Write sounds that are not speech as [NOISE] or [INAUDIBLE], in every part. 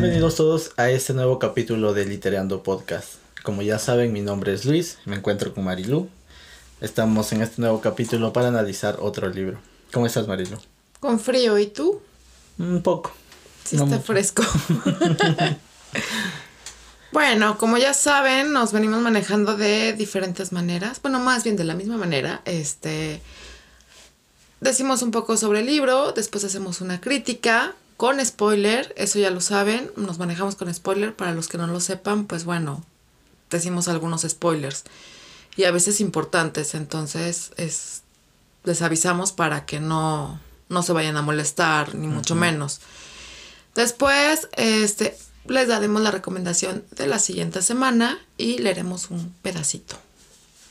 Bienvenidos todos a este nuevo capítulo de Literando Podcast. Como ya saben, mi nombre es Luis, me encuentro con Marilu. Estamos en este nuevo capítulo para analizar otro libro. ¿Cómo estás, Marilu? Con frío, ¿y tú? Un poco. Sí, está fresco. [LAUGHS] bueno, como ya saben, nos venimos manejando de diferentes maneras. Bueno, más bien de la misma manera. Este. Decimos un poco sobre el libro, después hacemos una crítica con spoiler, eso ya lo saben, nos manejamos con spoiler, para los que no lo sepan, pues bueno, decimos algunos spoilers y a veces importantes, entonces es, les avisamos para que no, no se vayan a molestar, ni mucho menos. Después, este, les daremos la recomendación de la siguiente semana y leeremos un pedacito.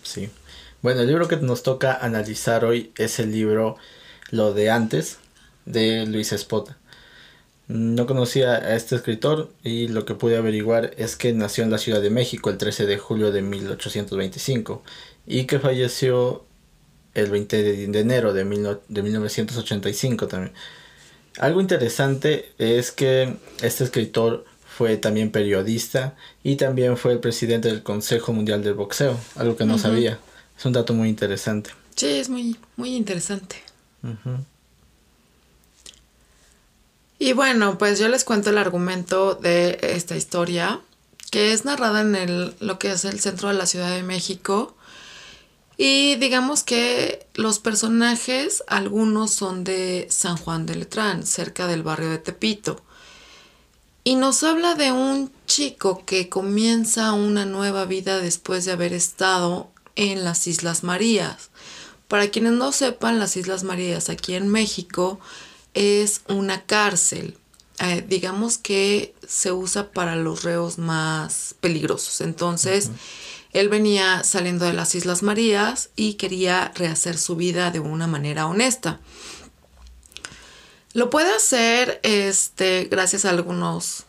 Sí. Bueno, el libro que nos toca analizar hoy es el libro Lo de antes de Luis Espota. No conocía a este escritor y lo que pude averiguar es que nació en la Ciudad de México el 13 de julio de 1825 y que falleció el 20 de enero de, de 1985 también. Algo interesante es que este escritor fue también periodista y también fue el presidente del Consejo Mundial del Boxeo, algo que no sabía. Es un dato muy interesante. Sí, es muy, muy interesante. Y bueno, pues yo les cuento el argumento de esta historia, que es narrada en el, lo que es el centro de la Ciudad de México. Y digamos que los personajes, algunos son de San Juan de Letrán, cerca del barrio de Tepito. Y nos habla de un chico que comienza una nueva vida después de haber estado en las Islas Marías. Para quienes no sepan, las Islas Marías aquí en México es una cárcel. Eh, digamos que se usa para los reos más peligrosos. Entonces, él venía saliendo de las Islas Marías y quería rehacer su vida de una manera honesta. Lo puede hacer este, gracias a algunos,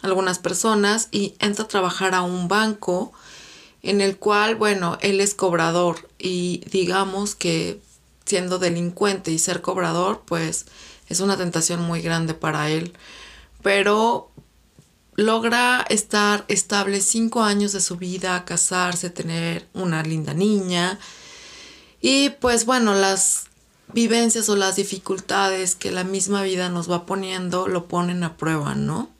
algunas personas y entra a trabajar a un banco en el cual, bueno, él es cobrador y digamos que siendo delincuente y ser cobrador, pues es una tentación muy grande para él. Pero logra estar estable cinco años de su vida, casarse, tener una linda niña. Y pues bueno, las vivencias o las dificultades que la misma vida nos va poniendo lo ponen a prueba, ¿no?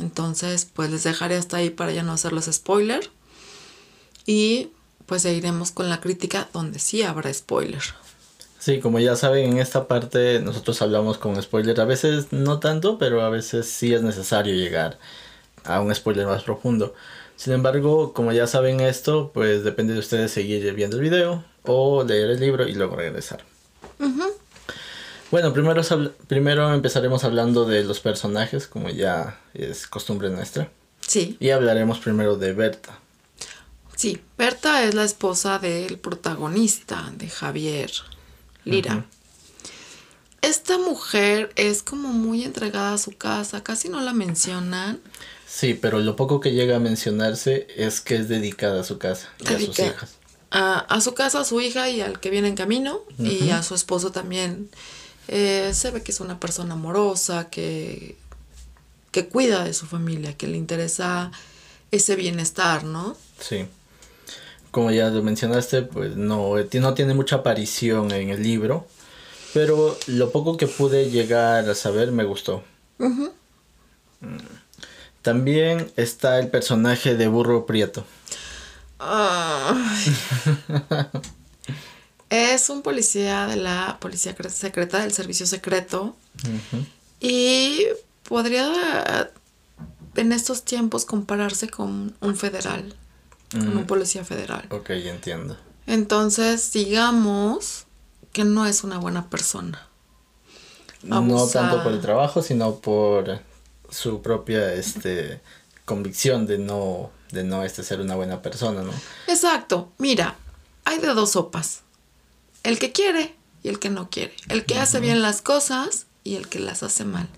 Entonces, pues les dejaré hasta ahí para ya no hacerles spoiler. Y pues seguiremos con la crítica donde sí habrá spoiler. Sí, como ya saben, en esta parte nosotros hablamos con spoiler. A veces no tanto, pero a veces sí es necesario llegar a un spoiler más profundo. Sin embargo, como ya saben esto, pues depende de ustedes seguir viendo el video o leer el libro y luego regresar. Bueno, primero, primero empezaremos hablando de los personajes, como ya es costumbre nuestra. Sí. Y hablaremos primero de Berta. Sí, Berta es la esposa del protagonista, de Javier Lira. Esta mujer es como muy entregada a su casa, casi no la mencionan. Sí, pero lo poco que llega a mencionarse es que es dedicada a su casa y a sus hijas. A, su casa, a su hija y al que viene en camino, y a su esposo también. Eh, se ve que es una persona amorosa, que, que cuida de su familia, que le interesa ese bienestar, ¿no? Sí como ya lo mencionaste, pues no, no tiene mucha aparición en el libro, pero lo poco que pude llegar a saber me gustó. Mm. También está el personaje de Burro Prieto. [LAUGHS] es un policía de la policía secreta del servicio secreto y podría en estos tiempos compararse con un federal como policía federal. Ok, entiendo. Entonces, digamos que no es una buena persona. No tanto por el trabajo, sino por su propia este, convicción de no, de no este, ser una buena persona, ¿no? Exacto. Mira, hay de dos sopas. El que quiere y el que no quiere. El que hace bien las cosas y el que las hace mal.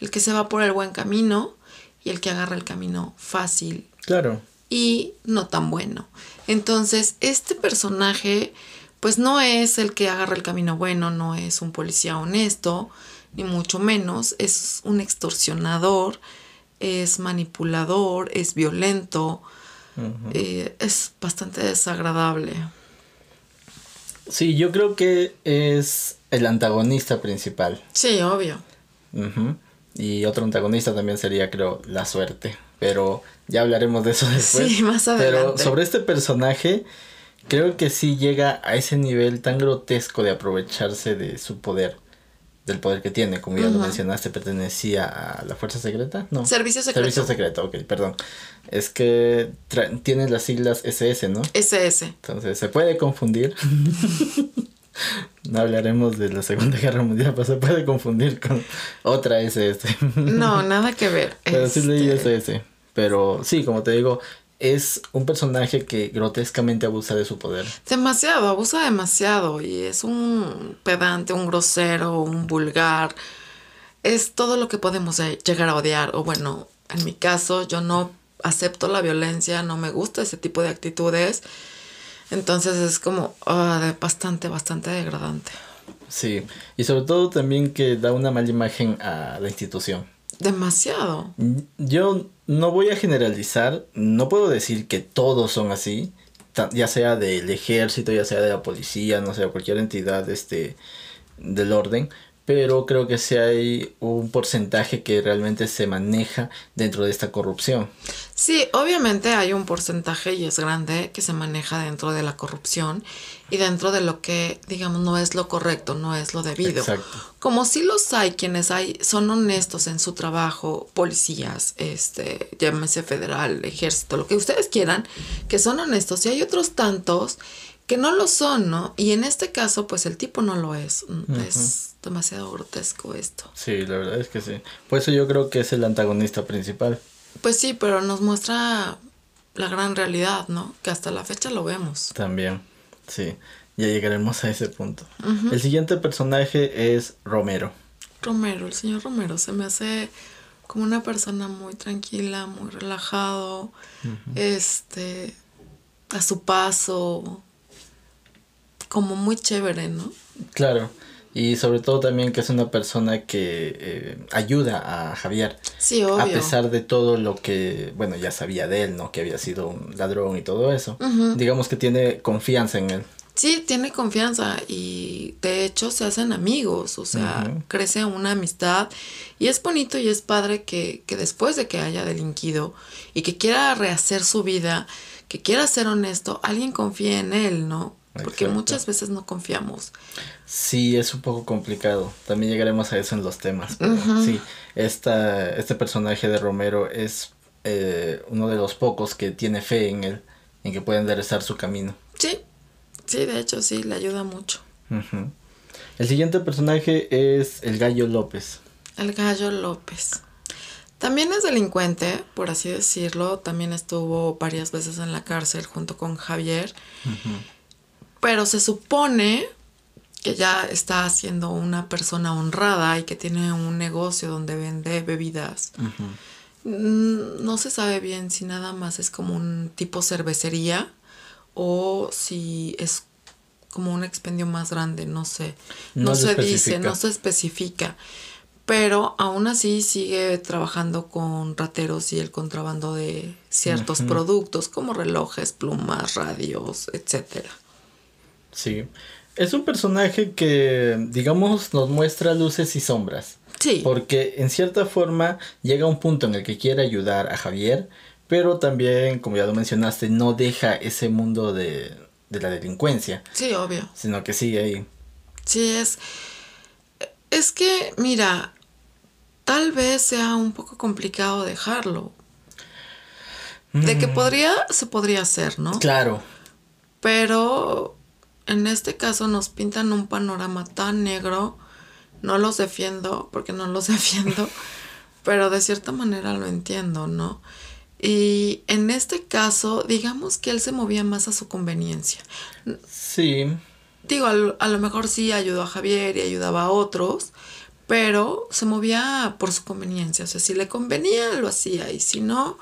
El que se va por el buen camino y el que agarra el camino fácil. Claro y no tan bueno. Entonces, este personaje, pues no es el que agarra el camino bueno, no es un policía honesto, ni mucho menos, es un extorsionador, es manipulador, es violento, eh, es bastante desagradable. Sí, yo creo que es el antagonista principal. Sí, obvio. Y otro antagonista también sería, creo, la suerte. Pero ya hablaremos de eso después. Sí, [LAUGHS] más adelante. Pero sobre este personaje, creo que sí llega a ese nivel tan grotesco de aprovecharse de su poder. Del poder que tiene, como ya lo mencionaste, pertenecía a la fuerza secreta, ¿no? Servicio secreto. Servicio secreto, ok, perdón. Es que tiene las siglas SS, ¿no? SS. Entonces se puede confundir. [LAUGHS] No hablaremos de la Segunda Guerra Mundial, pero se puede confundir con otra SS. No, nada que ver. Pero sí leí SS. Pero sí, como te digo, es un personaje que grotescamente abusa de su poder. Demasiado, abusa demasiado. Y es un pedante, un grosero, un vulgar. Es todo lo que podemos llegar a odiar. O bueno, en mi caso, yo no acepto la violencia, no me gusta ese tipo de actitudes. Entonces es como ah, bastante, bastante degradante. Sí, y sobre todo también que da una mala imagen a la institución. Demasiado. Yo no voy a generalizar, no puedo decir que todos son así, ya sea del ejército, ya sea de la policía, no sé, cualquier entidad este, del orden, pero creo que sí hay un porcentaje que realmente se maneja dentro de esta corrupción. Sí, obviamente hay un porcentaje y es grande que se maneja dentro de la corrupción y dentro de lo que, digamos, no es lo correcto, no es lo debido. Exacto. Como si los hay quienes hay, son honestos en su trabajo, policías, este, llámese federal, ejército, lo que ustedes quieran, que son honestos y hay otros tantos que no lo son, ¿no? Y en este caso, pues el tipo no lo es. Es demasiado grotesco esto. Sí, la verdad es que sí. Por eso yo creo que es el antagonista principal. Pues sí, pero nos muestra la gran realidad, ¿no? Que hasta la fecha lo vemos. También, sí. Ya llegaremos a ese punto. El siguiente personaje es Romero. Romero, el señor Romero se me hace como una persona muy tranquila, muy relajado, este, a su paso, como muy chévere, ¿no? Claro. Y sobre todo también que es una persona que eh, ayuda a Javier. Sí, obvio. A pesar de todo lo que, bueno, ya sabía de él, ¿no? Que había sido un ladrón y todo eso. Digamos que tiene confianza en él. Sí, tiene confianza y de hecho se hacen amigos, o sea, crece una amistad y es bonito y es padre que, que después de que haya delinquido y que quiera rehacer su vida, que quiera ser honesto, alguien confíe en él, ¿no? Porque muchas veces no confiamos. Sí, es un poco complicado. También llegaremos a eso en los temas. Pero Sí, esta, este personaje de Romero es eh, uno de los pocos que tiene fe en él, en que puede enderezar su camino. Sí, sí, de hecho sí, le ayuda mucho. El siguiente personaje es el Gallo López. El Gallo López. También es delincuente, por así decirlo. También estuvo varias veces en la cárcel junto con Javier pero se supone que ya está siendo una persona honrada y que tiene un negocio donde vende bebidas. Mm, no se sabe bien si nada más es como un tipo cervecería o si es como un expendio más grande, no sé. No, se dice, no se especifica. Pero aún así sigue trabajando con rateros y el contrabando de ciertos productos como relojes, plumas, radios, etcétera. Sí. Es un personaje que, digamos, nos muestra luces y sombras. Sí. Porque en cierta forma llega a un punto en el que quiere ayudar a Javier, pero también, como ya lo mencionaste, no deja ese mundo de, de la delincuencia. Sí, obvio. Sino que sigue ahí. Sí, es. Es que, mira, tal vez sea un poco complicado dejarlo. De que mm. podría, se podría hacer, ¿no? Claro. Pero en este caso nos pintan un panorama tan negro. No los defiendo porque no los [LAUGHS] defiendo, pero de cierta manera lo entiendo, ¿no? Y en este caso, digamos que él se movía más a su conveniencia. Sí. Digo, a lo, mejor sí ayudó a Javier y ayudaba a otros, pero se movía por su conveniencia. O sea, si le convenía, lo hacía, y si no,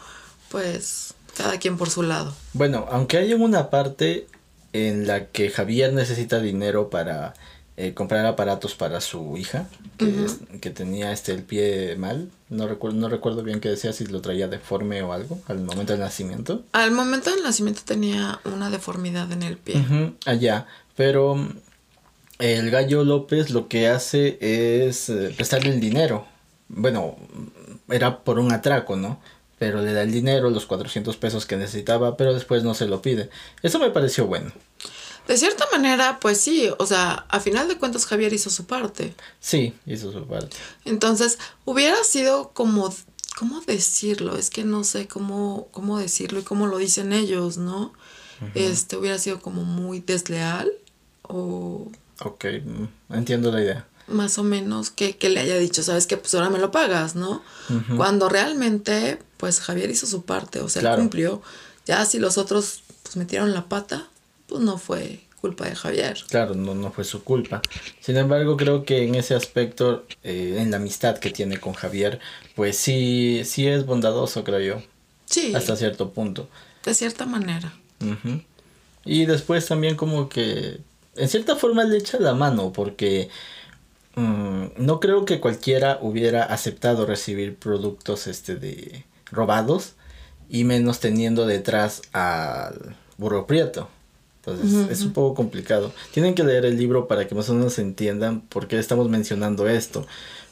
pues cada quien por su lado. Bueno, aunque hay una parte en la que Javier necesita dinero para eh, comprar aparatos para su hija, que, que, tenía este el pie mal. No recuerdo, no recuerdo bien qué decía, si lo traía deforme o algo al momento del nacimiento. Al momento del nacimiento tenía una deformidad en el pie. allá, pero el gallo López lo que hace es eh, prestarle el dinero. Bueno, era por un atraco, ¿no? Pero le da el dinero, los 400 pesos que necesitaba, pero después no se lo pide. Eso me pareció bueno. De cierta manera, pues sí, o sea, a final de cuentas Javier hizo su parte. Sí, hizo su parte. Entonces, hubiera sido como, ¿cómo decirlo? Es que no sé cómo, cómo decirlo y cómo lo dicen ellos, ¿no? Este, hubiera sido como muy desleal o Ok, mm, entiendo la idea. Más o menos que, le haya dicho, sabes que pues ahora me lo pagas, ¿no? Cuando realmente, pues Javier hizo su parte, o sea, cumplió. Ya si los otros pues metieron la pata, pues no fue culpa de Javier. Claro, no, no fue su culpa. Sin embargo, creo que en ese aspecto, eh, en la amistad que tiene con Javier, pues sí, sí es bondadoso, creo yo. Sí. Hasta cierto punto. De cierta manera. Y después también como que en cierta forma le echa la mano porque mm, no creo que cualquiera hubiera aceptado recibir productos este de robados y menos teniendo detrás al burro prieto. Entonces es un poco complicado. Tienen que leer el libro para que más o menos entiendan por qué estamos mencionando esto.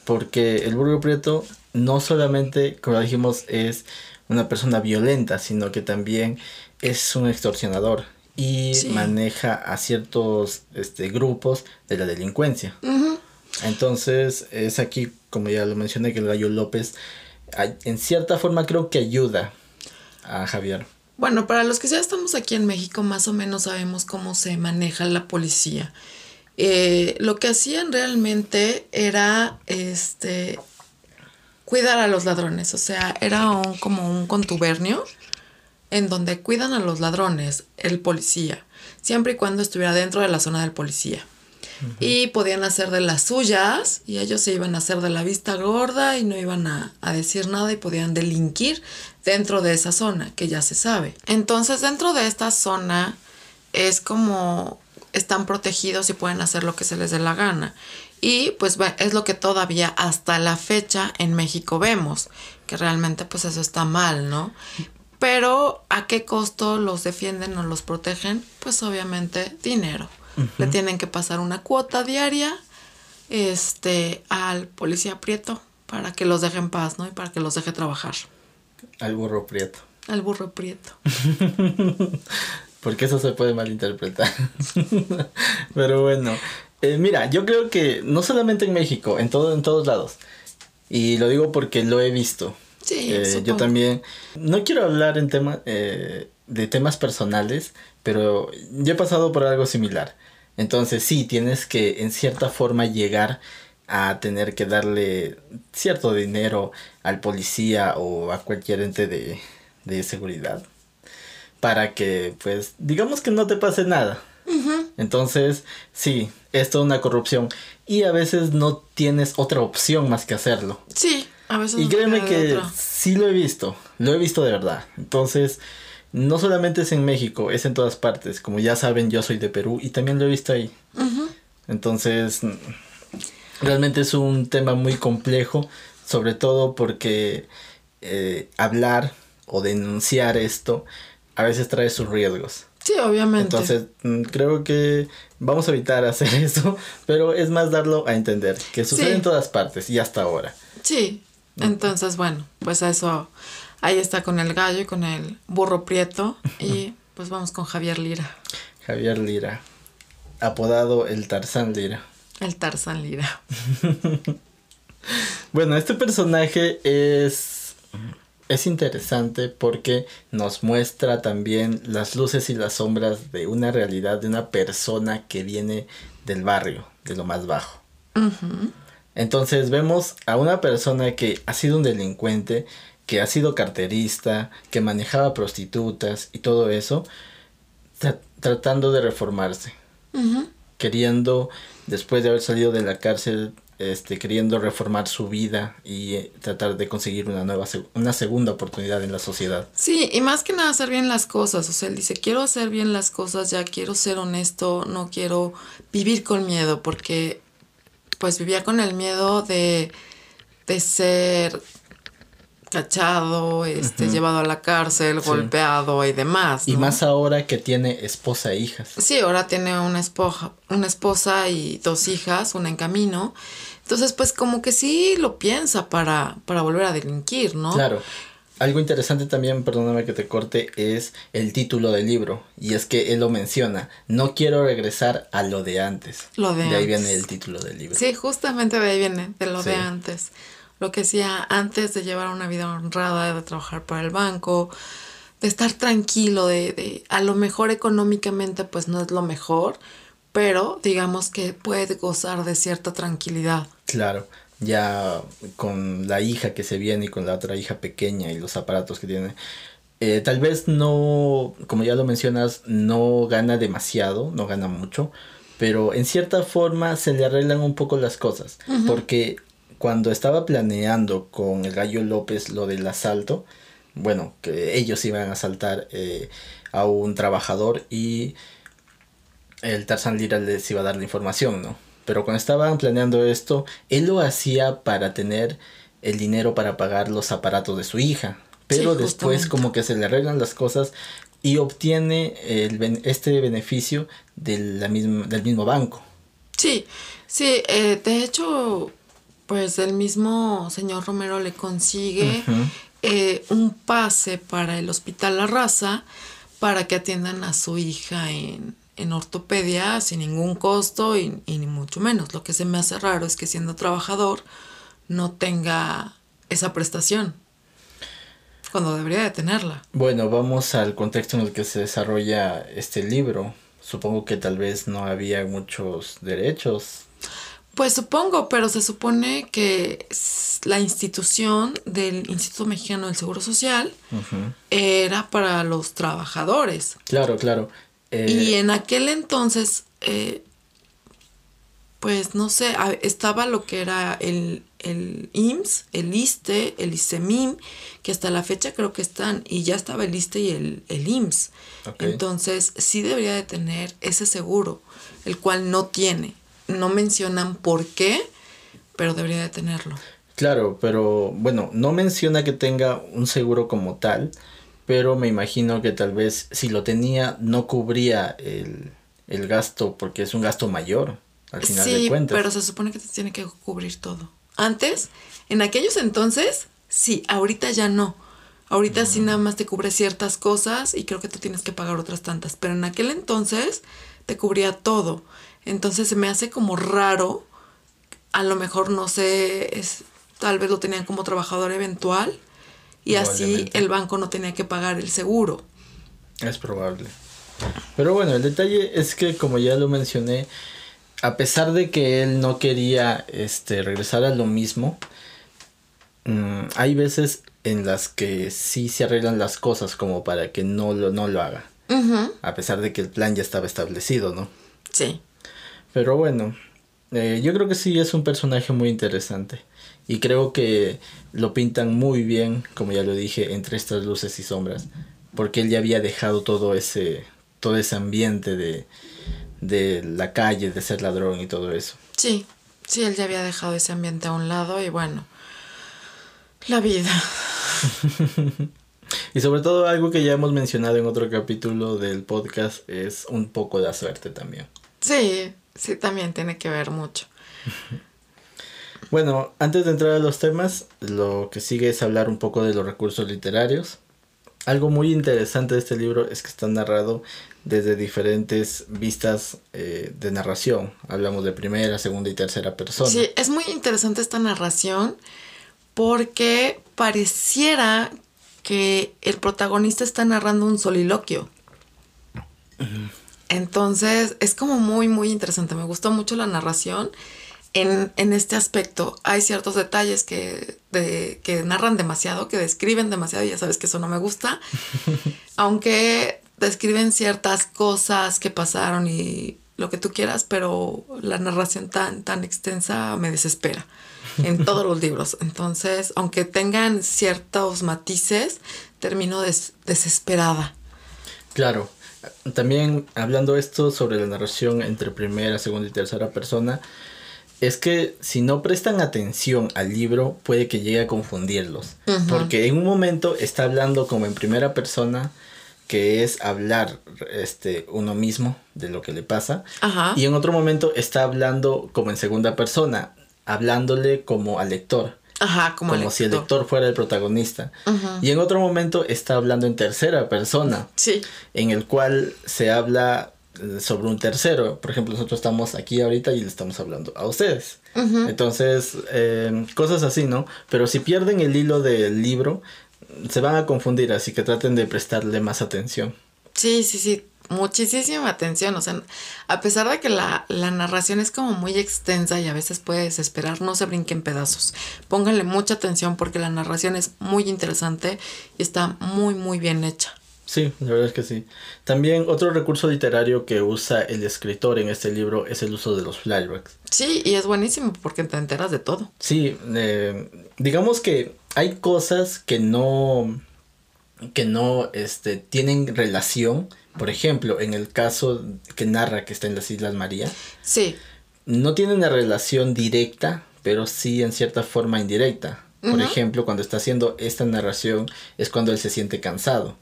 Porque el burro prieto no solamente, como dijimos, es una persona violenta, sino que también es un extorsionador y maneja a ciertos este, grupos de la delincuencia. Entonces es aquí, como ya lo mencioné, que el gallo López en cierta forma creo que ayuda a Javier. Bueno, para los que ya estamos aquí en México, más o menos sabemos cómo se maneja la policía. Eh, lo que hacían realmente era este cuidar a los ladrones, o sea, era un, como un contubernio en donde cuidan a los ladrones, el policía, siempre y cuando estuviera dentro de la zona del policía. Y podían hacer de las suyas y ellos se iban a hacer de la vista gorda y no iban a, decir nada y podían delinquir dentro de esa zona, que ya se sabe. Entonces dentro de esta zona es como están protegidos y pueden hacer lo que se les dé la gana. Y pues es lo que todavía hasta la fecha en México vemos, que realmente pues eso está mal, ¿no? Pero ¿a qué costo los defienden o los protegen? Pues obviamente dinero. Le tienen que pasar una cuota diaria este, al policía prieto para que los deje en paz, ¿no? Y para que los deje trabajar. Al burro prieto. Al burro prieto. [LAUGHS] Porque eso se puede malinterpretar. [LAUGHS] Pero bueno, eh, mira, yo creo que no solamente en México, en, todo, en todos lados. Y lo digo porque lo he visto. Eh, yo también. No quiero hablar en tema, eh, de temas personales, pero yo he pasado por algo similar. Entonces sí, tienes que en cierta forma llegar a tener que darle cierto dinero al policía o a cualquier ente de, de seguridad para que pues digamos que no te pase nada. Entonces sí, es toda una corrupción y a veces no tienes otra opción más que hacerlo. Sí y créeme que sí lo he visto, lo he visto de verdad. Entonces, no solamente es en México, es en todas partes. Como ya saben, yo soy de Perú y también lo he visto ahí. Entonces, realmente es un tema muy complejo, sobre todo porque eh, hablar o denunciar esto a veces trae sus riesgos. Sí, obviamente. Entonces, creo que vamos a evitar [LAUGHS] hacer eso, pero es más darlo a entender, que sucede en todas partes y hasta ahora. Sí, entonces, bueno, pues eso, ahí está con el gallo y con el burro prieto. Y [LAUGHS] pues vamos con Javier Lira. Javier Lira, apodado el Tarzán Lira. El Tarzán Lira. [LAUGHS] bueno, este personaje es, es interesante porque nos muestra también las luces y las sombras de una realidad de una persona que viene del barrio, de lo más bajo. Entonces vemos a una persona que ha sido un delincuente, que ha sido carterista, que manejaba prostitutas y todo eso, tratando de reformarse, queriendo, después de haber salido de la cárcel, este, queriendo reformar su vida y eh, tratar de conseguir una nueva, una segunda oportunidad en la sociedad. Sí, y más que nada hacer bien las cosas. O sea, él dice, quiero hacer bien las cosas, ya quiero ser honesto, no quiero vivir con miedo, porque pues vivía con el miedo de, de ser cachado, este, llevado a la cárcel, golpeado y demás. Y más ahora que tiene esposa e hijas. Sí, ahora tiene una esposa, una esposa y dos hijas, una en camino. Entonces, pues como que sí lo piensa para, para volver a delinquir, ¿no? Claro. Algo interesante también, perdóname que te corte, es el título del libro. Y es que él lo menciona. No quiero regresar a lo de antes. Lo de, de ahí viene el título del libro. Sí, justamente de ahí viene, de lo de antes lo que hacía antes de llevar una vida honrada, de trabajar para el banco, de estar tranquilo, de, de a lo mejor económicamente pues no es lo mejor, pero digamos que puede gozar de cierta tranquilidad. Claro, ya con la hija que se viene y con la otra hija pequeña y los aparatos que tiene. Eh, tal vez no, como ya lo mencionas, no gana demasiado, no gana mucho, pero en cierta forma se le arreglan un poco las cosas, porque cuando estaba planeando con el Gallo López lo del asalto, bueno, que ellos iban a asaltar eh, a un trabajador y el Tarzan Lira les iba a dar la información, ¿no? Pero cuando estaban planeando esto, él lo hacía para tener el dinero para pagar los aparatos de su hija. Pero después como que se le arreglan las cosas y obtiene el, este beneficio de la misma, del mismo banco. Sí, sí, eh, de hecho pues el mismo señor Romero le consigue eh, un pase para el Hospital La Raza para que atiendan a su hija en, ortopedia sin ningún costo y, y, ni mucho menos. Lo que se me hace raro es que siendo trabajador no tenga esa prestación cuando debería de tenerla. Bueno, vamos al contexto en el que se desarrolla este libro. Supongo que tal vez no había muchos derechos pues supongo, pero se supone que la institución del Instituto Mexicano del Seguro Social era para los trabajadores. Claro, claro. y eh, en aquel entonces, eh, pues no sé, estaba lo que era el, el IMSS, el ISTE, el ISEMIM, que hasta la fecha creo que están, y ya estaba el ISTE y el, el IMSS. Entonces sí debería de tener ese seguro, el cual no tiene no mencionan por qué, pero debería de tenerlo. Claro, pero bueno, no menciona que tenga un seguro como tal, pero me imagino que tal vez si lo tenía no cubría el, gasto porque es un gasto mayor al final de cuentas. Pero se supone que te tiene que cubrir todo. Antes, en aquellos entonces, sí, ahorita ya no. Ahorita sí nada más te cubre ciertas cosas y creo que tú tienes que pagar otras tantas, pero en aquel entonces te cubría todo. Entonces se me hace como raro, a lo mejor no sé, es, tal vez lo tenían como trabajador eventual y así el banco no tenía que pagar el seguro. Es probable. Pero bueno, el detalle es que como ya lo mencioné, a pesar de que él no quería este, regresar a lo mismo, mm, hay veces en las que sí se arreglan las cosas como para que no lo, no lo haga. A pesar de que el plan ya estaba establecido, ¿no? Sí. Pero bueno, eh, yo creo que sí es un personaje muy interesante. Y creo que lo pintan muy bien, como ya lo dije, entre estas luces y sombras. Porque él ya había dejado todo ese, todo ese ambiente de, de la calle, de ser ladrón y todo eso. Sí, sí, él ya había dejado ese ambiente a un lado y bueno, la vida. [LAUGHS] y sobre todo algo que ya hemos mencionado en otro capítulo del podcast es un poco de suerte también. Sí, sí, también tiene que ver mucho. [LAUGHS] Bueno, antes de entrar a los temas, lo que sigue es hablar un poco de los recursos literarios. Algo muy interesante de este libro es que está narrado desde diferentes vistas eh, de narración. Hablamos de primera, segunda y tercera persona. Sí, es muy interesante esta narración porque pareciera que el protagonista está narrando un soliloquio. Entonces es como muy, muy interesante. Me gustó mucho la narración en, este aspecto. Hay ciertos detalles que, que narran demasiado, que describen demasiado, y ya sabes que eso no me gusta. [LAUGHS] Aunque describen ciertas cosas que pasaron y lo que tú quieras, pero la narración tan, tan extensa me desespera en [LAUGHS] todos los libros. Entonces, aunque tengan ciertos matices, termino desesperada. Claro. También hablando esto sobre la narración entre primera, segunda y tercera persona, es que si no prestan atención al libro puede que llegue a confundirlos. Porque en un momento está hablando como en primera persona, que es hablar este, uno mismo de lo que le pasa. Y en otro momento está hablando como en segunda persona, hablándole como al lector. Ajá, como, como si el lector fuera el protagonista. Y en otro momento está hablando en tercera persona. Sí. En el cual se habla eh, sobre un tercero. Por ejemplo, nosotros estamos aquí ahorita y le estamos hablando a ustedes. Entonces, eh, cosas así, ¿no? Pero si pierden el hilo del libro, se van a confundir, así que traten de prestarle más atención. Sí, sí, sí muchísima atención. O sea, a pesar de que la, narración es como muy extensa y a veces puede desesperar, no se brinquen pedazos. Pónganle mucha atención porque la narración es muy interesante y está muy, muy bien hecha. Sí, la verdad es que sí. También otro recurso literario que usa el escritor en este libro es el uso de los flashbacks. Sí, y es buenísimo porque te enteras de todo. Sí, eh, digamos que hay cosas que no que no este, tienen relación, por ejemplo, en el caso que narra que está en las Islas María. Sí. No tiene una relación directa, pero sí en cierta forma indirecta. Por ejemplo, cuando está haciendo esta narración es cuando él se siente cansado.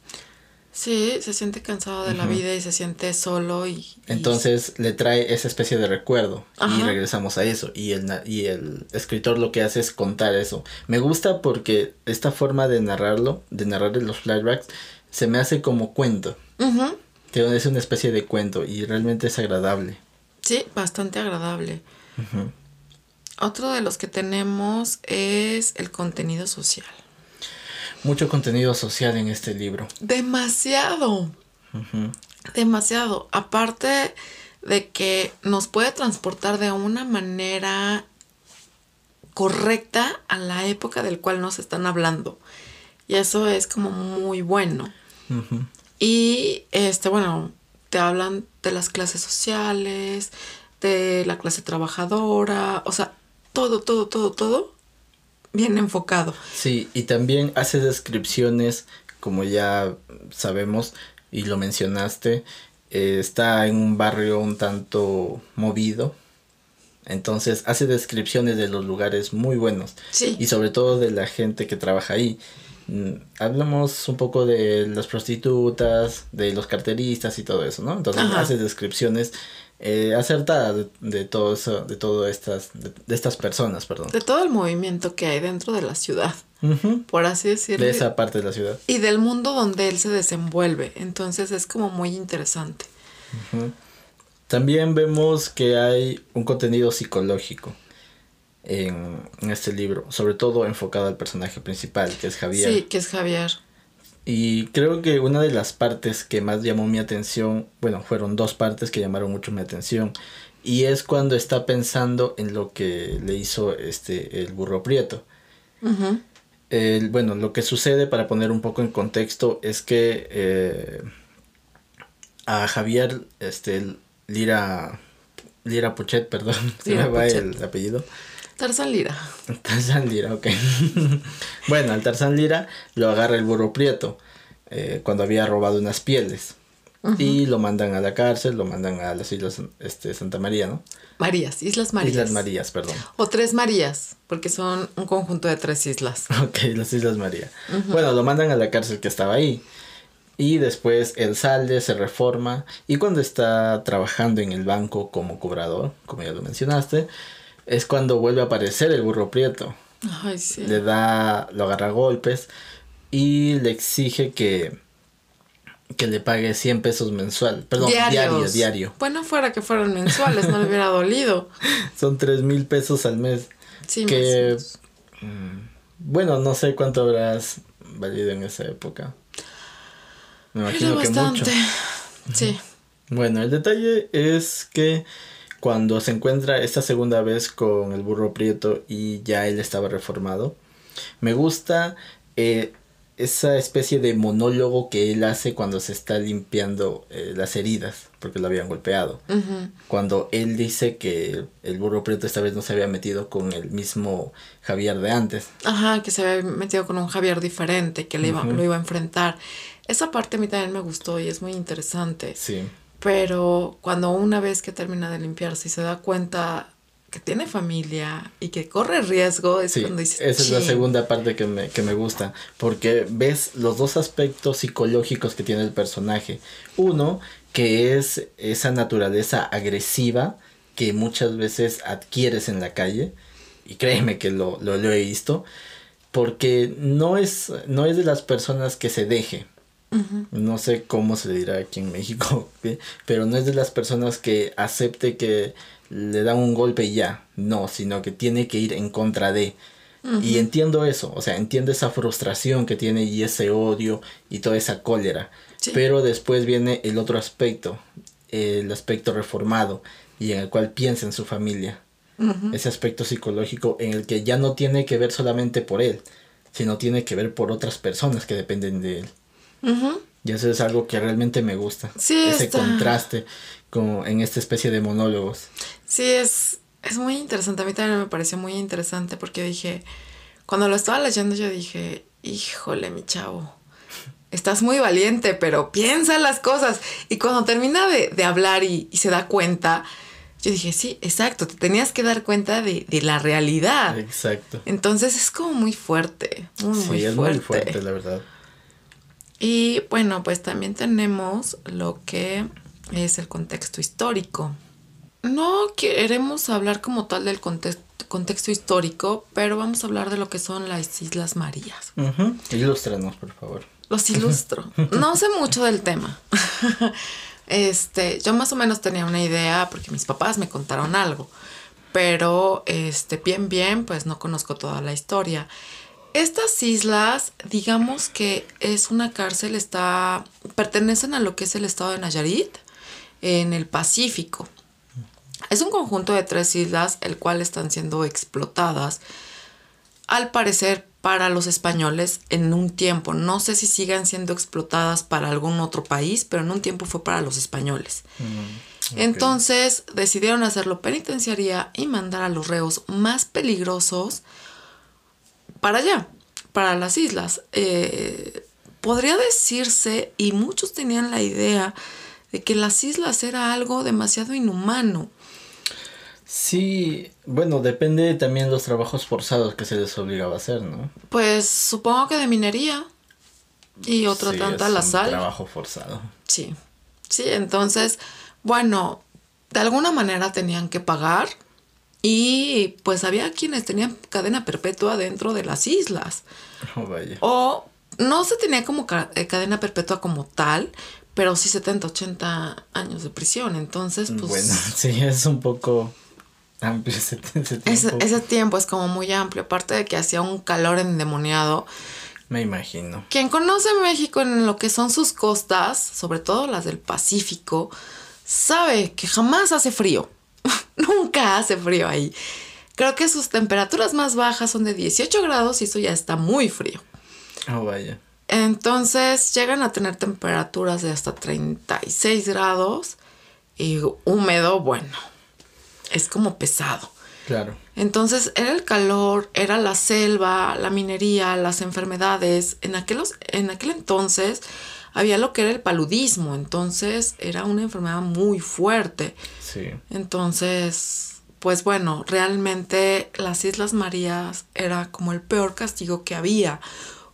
Sí, se siente cansado de la vida y se siente solo y... Entonces le trae esa especie de recuerdo y regresamos a eso. Y el, y el escritor lo que hace es contar eso. Me gusta porque esta forma de narrarlo, de narrar los flashbacks, se me hace como cuento. Que es una especie de cuento y realmente es agradable. Sí, bastante agradable. Otro de los que tenemos es el contenido social mucho contenido social en este libro. Demasiado. Demasiado. Aparte de que nos puede transportar de una manera correcta a la época del cual nos están hablando. Y eso es como muy bueno. Y este, bueno, te hablan de las clases sociales, de la clase trabajadora, o sea, todo, todo, todo, todo bien enfocado. Sí, y también hace descripciones, como ya sabemos y lo mencionaste, eh, está en un barrio un tanto movido. Entonces hace descripciones de los lugares muy buenos. Sí. Y sobre todo de la gente que trabaja ahí. Mm, hablamos un poco de las prostitutas, de los carteristas y todo eso, ¿no? Entonces hace descripciones eh, acertada de, todo eso, de todas estas, de, estas personas, perdón. De todo el movimiento que hay dentro de la ciudad, por así decirlo. De esa parte de la ciudad. Y del mundo donde él se desenvuelve. Entonces es como muy interesante. También vemos que hay un contenido psicológico en, en, este libro, sobre todo enfocado al personaje principal, que es Javier. Sí, que es Javier. Y creo que una de las partes que más llamó mi atención, bueno, fueron dos partes que llamaron mucho mi atención. Y es cuando está pensando en lo que le hizo este el burro prieto. bueno, lo que sucede, para poner un poco en contexto, es que eh, a Javier, este, Lira, Lira Puchet, perdón, [LAUGHS] se me va el apellido. Tarzán Lira. [LAUGHS] Tarzán Lira, ok. [LAUGHS] bueno, al Tarzán Lira lo agarra el burro prieto eh, cuando había robado unas pieles. Y lo mandan a la cárcel, lo mandan a las Islas este, Santa María, ¿no? Marías, Islas Marías. Islas Marías, perdón. O tres Marías, porque son un conjunto de tres islas. [LAUGHS] Ok, las Islas María. Bueno, lo mandan a la cárcel que estaba ahí. Y después él sale, se reforma. Y cuando está trabajando en el banco como cobrador, como ya lo mencionaste, es cuando vuelve a aparecer el burro prieto. Ay, sí. Le da, lo agarra a golpes y le exige que, que le pague 100 pesos mensual. Perdón, diario, diario. Bueno, fuera que fueran mensuales, no le hubiera dolido. [LAUGHS] Son 3 mil pesos al mes. Sí, que, mm, bueno, no sé cuánto habrás valido en esa época. Me imagino que mucho. Sí. Bueno, el detalle es que cuando se encuentra esta segunda vez con el burro prieto y ya él estaba reformado. Me gusta eh, esa especie de monólogo que él hace cuando se está limpiando eh, las heridas, porque lo habían golpeado. Cuando él dice que el burro preto esta vez no se había metido con el mismo Javier de antes. Ajá, que se había metido con un Javier diferente, que le iba, lo iba a enfrentar. Esa parte a mí también me gustó y es muy interesante. Sí. Pero cuando una vez que termina de limpiarse y se da cuenta que tiene familia y que corre riesgo, es cuando dices... Esa es la segunda parte que me, que me gusta, porque ves los dos aspectos psicológicos que tiene el personaje. Uno, que es esa naturaleza agresiva que muchas veces adquieres en la calle, y créeme que lo, lo, lo he visto, porque no es, no es de las personas que se deje, no sé cómo se dirá aquí en México, [LAUGHS] pero no es de las personas que acepte que le dan un golpe y ya. No, sino que tiene que ir en contra de. Y entiendo eso, o sea, entiendo esa frustración que tiene y ese odio y toda esa cólera. Pero después viene el otro aspecto, el aspecto reformado y en el cual piensa en su familia. Ese aspecto psicológico en el que ya no tiene que ver solamente por él, sino tiene que ver por otras personas que dependen de él. Y eso es algo que realmente me gusta. Ese contraste como en esta especie de monólogos. Sí, es, es muy interesante. A mí también me pareció muy interesante porque dije, cuando lo estaba leyendo yo dije, híjole, mi chavo, estás muy valiente, pero piensa las cosas. Y cuando termina de, hablar y, se da cuenta, yo dije, sí, exacto, te tenías que dar cuenta de, la realidad. Exacto. Entonces es como muy fuerte, muy, sí, es muy fuerte, la verdad. Y bueno, pues también tenemos lo que es el contexto histórico. No queremos hablar como tal del contexto, contexto histórico, pero vamos a hablar de lo que son las Islas Marías. Uh por favor. Los ilustro. [LAUGHS] no sé mucho del tema. [LAUGHS] este, yo más o menos tenía una idea porque mis papás me contaron algo, pero este, bien, bien, pues no conozco toda la historia. Estas islas, digamos que es una cárcel, está, pertenecen a lo que es el estado de Nayarit, en el Pacífico. Es un conjunto de tres islas, el cual están siendo explotadas, al parecer para los españoles en un tiempo. No sé si sigan siendo explotadas para algún otro país, pero en un tiempo fue para los españoles. Mm, Entonces decidieron hacerlo penitenciaría y mandar a los reos más peligrosos para allá, para las islas. Eh, podría decirse, y muchos tenían la idea, de que las islas era algo demasiado inhumano. Sí, bueno, depende también de los trabajos forzados que se les obligaba a hacer, ¿no? Pues supongo que de minería y otra tanta la sal. Trabajo forzado. Sí, sí, entonces, bueno, de alguna manera tenían que pagar y pues había quienes tenían cadena perpetua dentro de las islas. Oh, vaya. O no se tenía como eh, cadena perpetua como tal, pero sí 70, 80 años de prisión. Entonces, pues... Bueno, [LAUGHS] sí, es un poco amplio ese, tiempo. Ese, tiempo es como muy amplio, aparte de que hacía un calor endemoniado. Me imagino. Quien conoce México en lo que son sus costas, sobre todo las del Pacífico, sabe que jamás hace frío. [LAUGHS] Nunca hace frío ahí. Creo que sus temperaturas más bajas son de 18 grados y eso ya está muy frío. Oh, vaya. Entonces llegan a tener temperaturas de hasta 36 grados y húmedo, bueno, es como pesado. Claro. Entonces era el calor, era la selva, la minería, las enfermedades. En, aquellos, en aquel entonces había lo que era el paludismo, entonces era una enfermedad muy fuerte. Sí. Entonces, pues bueno, realmente las Islas Marías era como el peor castigo que había.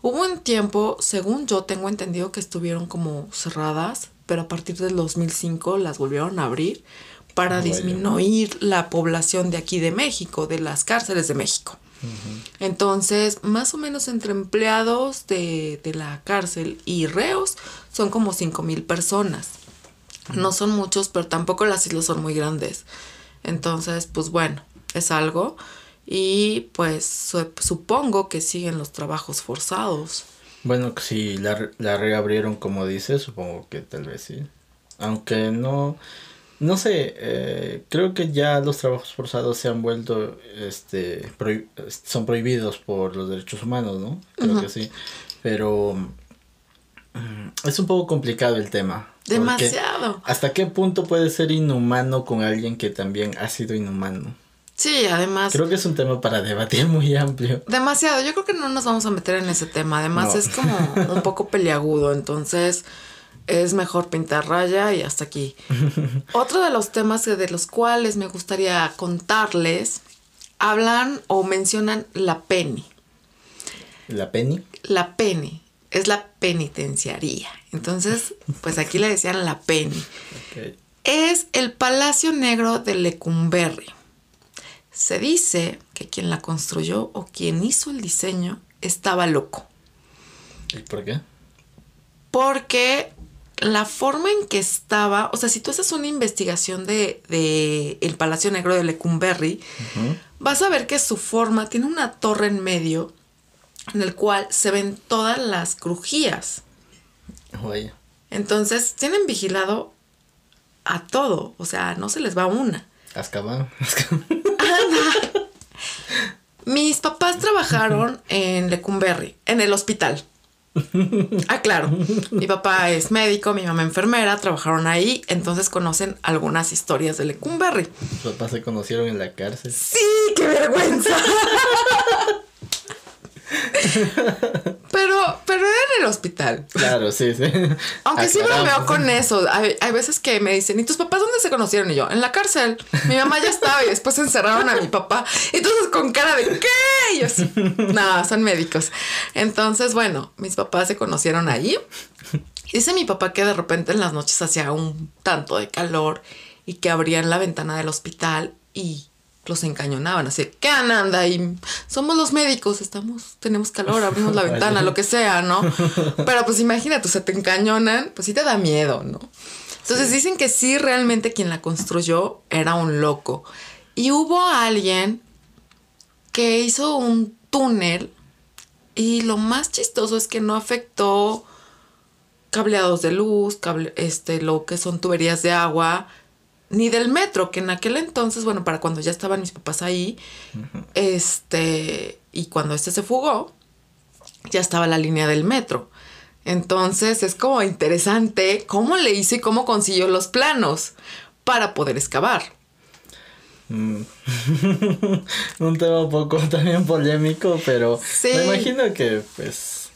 Hubo un tiempo, según yo tengo entendido, que estuvieron como cerradas, pero a partir del 2005 las volvieron a abrir para ah, disminuir la población de aquí de México, de las cárceles de México. Entonces, más o menos entre empleados de, la cárcel y reos son como cinco mil personas. No son muchos, pero tampoco las islas son muy grandes. Entonces, pues bueno, es algo. Y pues supongo que siguen los trabajos forzados. Bueno, si la, la reabrieron como dice, supongo que tal vez sí. Aunque no, no sé, eh, creo que ya los trabajos forzados se han vuelto, este, son prohibidos por los derechos humanos, ¿no? Creo que sí. Pero mm, es un poco complicado el tema. Demasiado. ¿Hasta qué punto puede ser inhumano con alguien que también ha sido inhumano? Sí, además. Creo que es un tema para debatir muy amplio. Demasiado. Yo creo que no nos vamos a meter en ese tema. Además, No. es como un poco peliagudo. Entonces, es mejor pintar raya y hasta aquí. [LAUGHS] Otro de los temas de los cuales me gustaría contarles hablan o mencionan la penny. ¿La Penny? La penny es la penitenciaría. Entonces, pues aquí le decían la penny. Es el Palacio Negro de Lecumberri. Se dice que quien la construyó o quien hizo el diseño estaba loco. ¿Y por qué? Porque la forma en que estaba, o sea, si tú haces una investigación de, de el Palacio Negro de Lecumberri, Ujú. vas a ver que su forma tiene una torre en medio en el cual se ven todas las crujías. Entonces, tienen vigilado a todo, o sea, no se les va una. Azkaban. [LAUGHS] Mis papás trabajaron en Lecumberri, en el hospital. Ah, claro. Mi papá es médico, mi mamá enfermera, trabajaron ahí, entonces conocen algunas historias de Lecumberri. Sus papás se conocieron en la cárcel. ¡Sí! ¡Qué vergüenza! Pero, pero era en el hospital. Claro, sí, sí. Aunque sí Aclaramos. bromeo con eso. Hay, hay veces que me dicen, ¿y tus papás dónde se conocieron? Y yo, en la cárcel. Mi mamá ya estaba y después encerraron a mi papá. Entonces con cara de ¿qué? Y yo así, no, son médicos. Entonces, bueno, mis papás se conocieron allí. Dice mi papá que de repente en las noches hacía un tanto de calor y que abrían la ventana del hospital y los encañonaban. Así, ¿qué anda? Y somos los médicos, estamos, tenemos calor, abrimos la [LAUGHS] ventana, lo que sea, ¿no? Pero pues imagínate, o sea, te encañonan, pues sí te da miedo, ¿no? Entonces dicen que sí, realmente quien la construyó era un loco. Y hubo alguien que hizo un túnel y lo más chistoso es que no afectó cableados de luz, cable, este, lo que son tuberías de agua, ni del metro, que en aquel entonces, bueno, para cuando ya estaban mis papás ahí, este, y cuando este se fugó, ya estaba la línea del metro. Entonces es como interesante cómo le hizo y cómo consiguió los planos para poder excavar. Mm. [LAUGHS] un tema un poco también polémico, pero Sí. me imagino que pues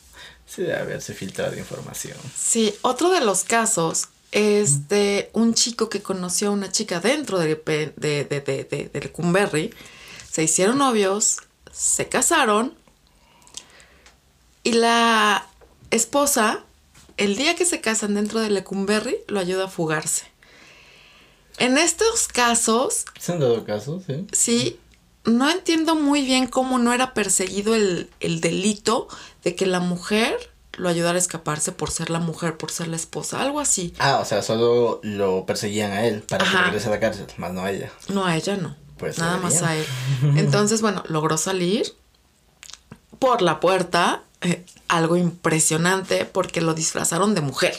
sí debe haberse filtrado información. Sí, otro de los casos es de un chico que conoció a una chica dentro de, de, de, de, Lecumberri. Se hicieron novios, se casaron y la esposa, el día que se casan dentro de Lecumberri, lo ayuda a fugarse. En estos casos, ¿Se han dado caso? Sí. sí, no entiendo muy bien cómo no era perseguido el, el delito de que la mujer lo ayudara a escaparse por ser la mujer, por ser la esposa, algo así. Ah, o sea, solo lo perseguían a él para que regrese a la cárcel, más no a ella. No, a ella no. Pues Nada más a él. [LAUGHS] Entonces, bueno, logró salir por la puerta. eh, algo impresionante porque lo disfrazaron de mujer.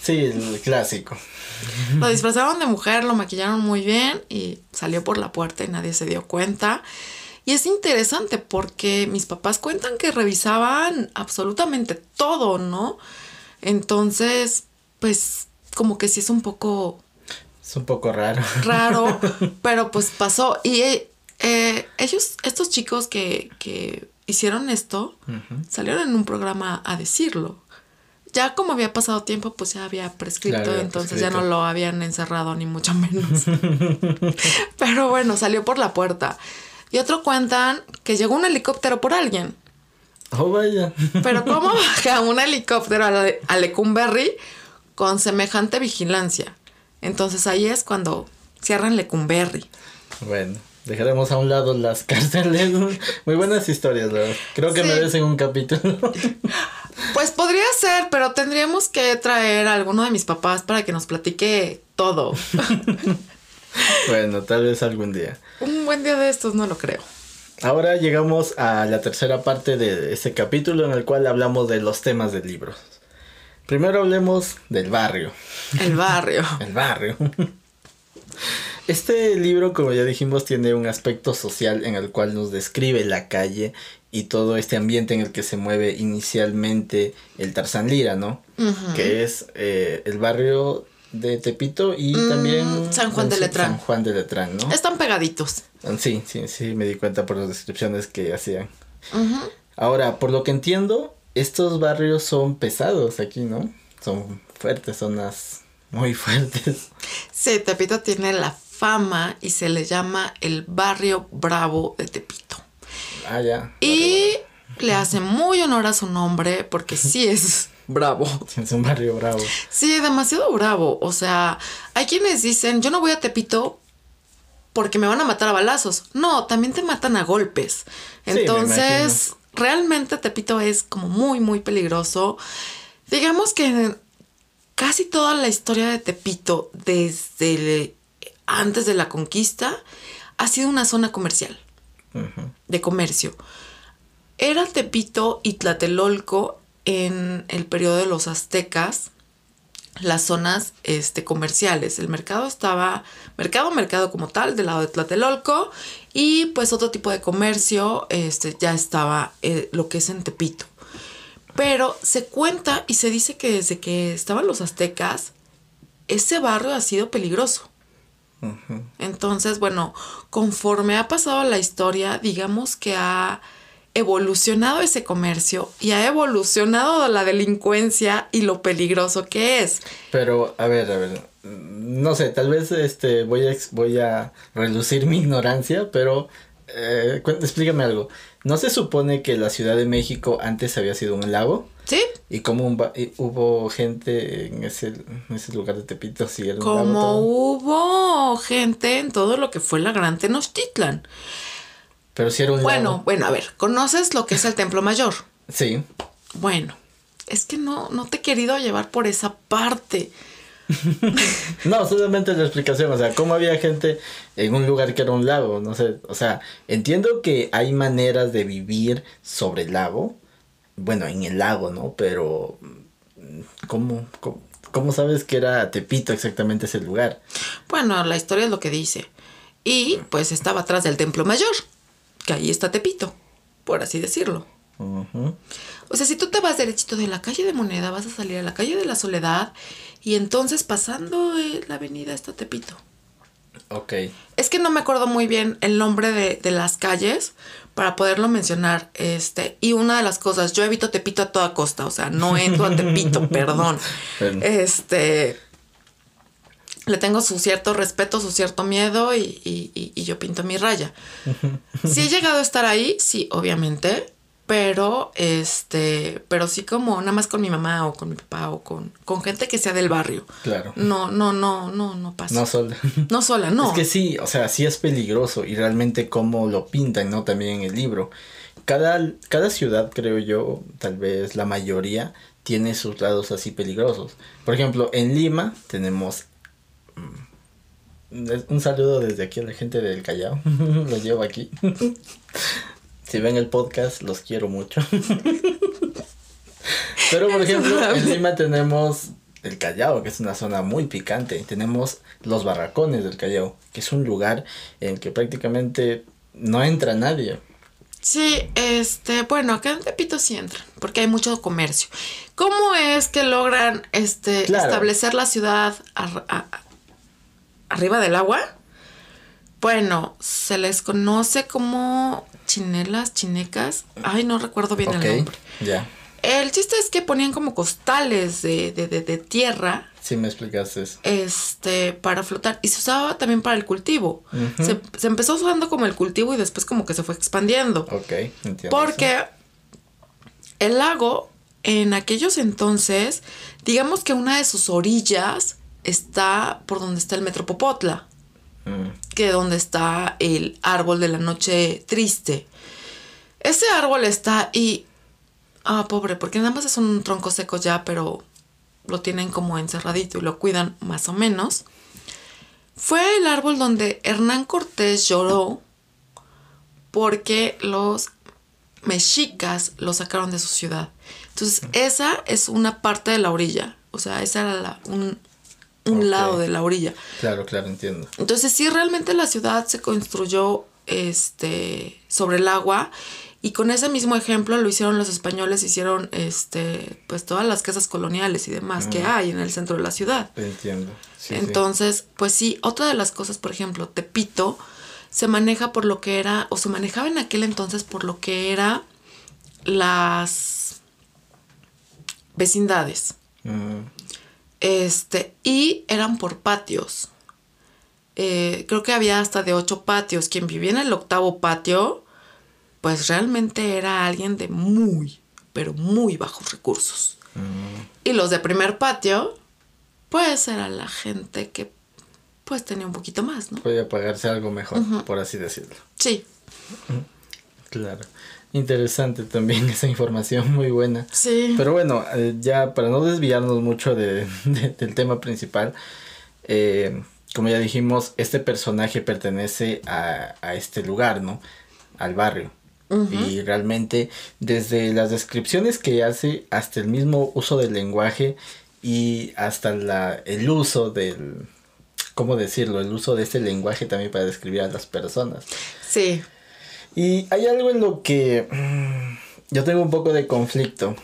Sí, el clásico. Lo disfrazaron de mujer, lo maquillaron muy bien y salió por la puerta y nadie se dio cuenta. Y es interesante porque mis papás cuentan que revisaban absolutamente todo, ¿no? Entonces, pues como que sí es un poco Es un poco raro. raro, [LAUGHS] pero pues pasó. Y eh, eh, ellos, estos chicos que, que hicieron esto, salieron en un programa a decirlo. Ya como había pasado tiempo, pues ya había prescrito, había entonces ya no lo habían encerrado ni mucho [LAUGHS] menos. [LAUGHS] Pero bueno, salió por la puerta. Y otro cuentan que llegó un helicóptero por alguien. Oh, vaya. Pero [LAUGHS] ¿cómo baja un helicóptero a, la- a Lecumberri con semejante vigilancia? Entonces ahí es cuando cierran Lecumberri. Bueno, dejaremos a un lado las [LAUGHS] cárceles. Muy buenas historias, verdad. Creo que Sí. merecen un capítulo. [LAUGHS] Pues podría ser, pero tendríamos que traer a alguno de mis papás para que nos platique todo. [LAUGHS] bueno, tal vez algún día. Un buen día de estos no lo creo. Ahora llegamos a la tercera parte de este capítulo en el cual hablamos de los temas del libro. Primero hablemos del barrio. El barrio. [LAUGHS] El barrio. [LAUGHS] Este libro, como ya dijimos, tiene un aspecto social en el cual nos describe la calle y todo este ambiente en el que se mueve inicialmente el Tarzán Lira, ¿no? Que es eh, el barrio de Tepito y Mm, también San Juan de Letrán. San Juan de Letrán, ¿no? Están pegaditos. Sí, sí, sí, me di cuenta por las descripciones que hacían. Ahora, por lo que entiendo, estos barrios son pesados aquí, ¿no? Son fuertes, zonas muy [LAUGHS] fuertes. Sí, Tepito tiene la fama y se le llama el barrio bravo de Tepito. Ah, ya. Y le hace muy honor a su nombre porque sí es bravo. [LAUGHS] Es un barrio bravo. Sí, demasiado bravo. O sea, hay quienes dicen, yo no voy a Tepito porque me van a matar a balazos. No, también te matan a golpes. Sí, Entonces, realmente Tepito es como muy, muy peligroso. Digamos que casi toda la historia de Tepito, desde antes de la conquista, ha sido una zona comercial, de comercio. Era Tepito y Tlatelolco en el periodo de los aztecas, las zonas este, comerciales. El mercado estaba, mercado, mercado como tal, del lado de Tlatelolco, y pues otro tipo de comercio este, ya estaba eh, lo que es en Tepito. Pero se cuenta y se dice que desde que estaban los aztecas, ese barrio ha sido peligroso. Entonces, bueno, conforme ha pasado la historia, digamos que ha evolucionado ese comercio y ha evolucionado la delincuencia y lo peligroso que es. Pero, a ver, a ver. No sé, tal vez este voy a voy a relucir mi ignorancia, pero eh, explícame algo. ¿No se supone que la Ciudad de México antes había sido un lago? ¿Sí? ¿Y como un y hubo gente en ese, en ese lugar de Tepito? Sí, era un lago Como todo? hubo gente en todo lo que fue la Gran Tenochtitlan. Pero sí era un Bueno, lago. bueno, a ver, ¿conoces lo que es el [LAUGHS] Templo Mayor? Sí. Bueno, es que no, no te he querido llevar por esa parte. [LAUGHS] No, solamente la explicación, o sea, cómo había gente en un lugar que era un lago, no sé, o sea, entiendo que hay maneras de vivir sobre el lago, bueno, en el lago, ¿no? Pero, mm, ¿cómo, cómo, cómo sabes que era Tepito exactamente ese lugar? Bueno, la historia es lo que dice. Y pues estaba atrás del Templo Mayor, que ahí está Tepito, por así decirlo. O sea, si tú te vas derechito de la calle de Moneda, vas a salir a la calle de la Soledad y entonces pasando eh, la avenida está Tepito. Ok, Es que no me acuerdo muy bien el nombre de, de las calles para poderlo mencionar. Este, y una de las cosas, yo evito Tepito a toda costa, o sea, no entro a Tepito, [LAUGHS] perdón. Bueno. Este, le tengo su cierto respeto, su cierto miedo y, y- y- y yo pinto mi raya. [LAUGHS] Si he llegado a estar ahí, sí, obviamente, pero este, pero sí como nada más con mi mamá o con mi papá o con, con gente que sea del barrio. claro. No, no, no, no, no pasa. No sola. [LAUGHS] No sola, no. Es que sí, o sea, sí es peligroso y realmente cómo lo pintan, ¿no? También en el libro. Cada, cada ciudad, creo yo, tal vez la mayoría, tiene sus lados así peligrosos. Por ejemplo, en Lima tenemos... Un saludo desde aquí a la gente del Callao. [LAUGHS] Los llevo aquí. [LAUGHS] si ven el podcast, los quiero mucho. [LAUGHS] Pero por ejemplo, en Lima tenemos el Callao, que es una zona muy picante. Tenemos los barracones del Callao, que es un lugar en el que prácticamente no entra nadie. Sí, este, bueno, acá en Tepito sí entran, porque hay mucho comercio. ¿Cómo es que logran este Claro. establecer la ciudad ar- a- a- arriba del agua? Bueno, se les conoce como chinelas, chinecas. Ay, no recuerdo bien el nombre. ya. El chiste es que ponían como costales de, de, de, de tierra Sí me explicaste eso. este, para flotar. Y se usaba también para el cultivo. Se empezó usando como el cultivo y después como que se fue expandiendo. Ok, entiendo. Porque el lago, en aquellos entonces, digamos que una de sus orillas está por donde está el Metro Popotla. Mm, que donde está el árbol de la noche triste. Ese árbol está y... Ah, pobre, porque nada más es un tronco seco ya, pero lo tienen como encerradito y lo cuidan más o menos. Fue el árbol donde Hernán Cortés lloró porque los mexicas lo sacaron de su ciudad. Entonces, esa es una parte de la orilla. O sea, esa era la- un, un lado de la orilla. Claro, claro, entiendo. Entonces sí, realmente la ciudad se construyó este, sobre el agua y con ese mismo ejemplo lo hicieron los españoles, hicieron este, pues todas las casas coloniales y demás que hay en el centro de la ciudad. Entiendo. Entonces, pues sí, otra de las cosas, por ejemplo, Tepito se maneja por lo que era, o se manejaba en aquel entonces por lo que era las vecindades. Mm. Este, y eran por patios. Eh, creo que había hasta de ocho patios. Quien vivía en el octavo patio, pues realmente era alguien de muy, pero muy bajos recursos. Mm. Y los de primer patio, pues era la gente que pues tenía un poquito más, ¿no? Podía pagarse algo mejor, por así decirlo. Sí. Claro. Interesante también [LAUGHS] esa información, muy buena. Sí. Pero bueno, eh, ya para no desviarnos mucho [LAUGHS] de, del tema principal, eh, como ya dijimos, este personaje pertenece a, a este lugar, ¿no? Al barrio. Y realmente desde las descripciones que hace hasta el mismo uso del lenguaje y hasta la, el uso del, ¿cómo decirlo? El uso de este lenguaje también para describir a las personas. Sí. Y hay algo en lo que mm, yo tengo un poco de conflicto.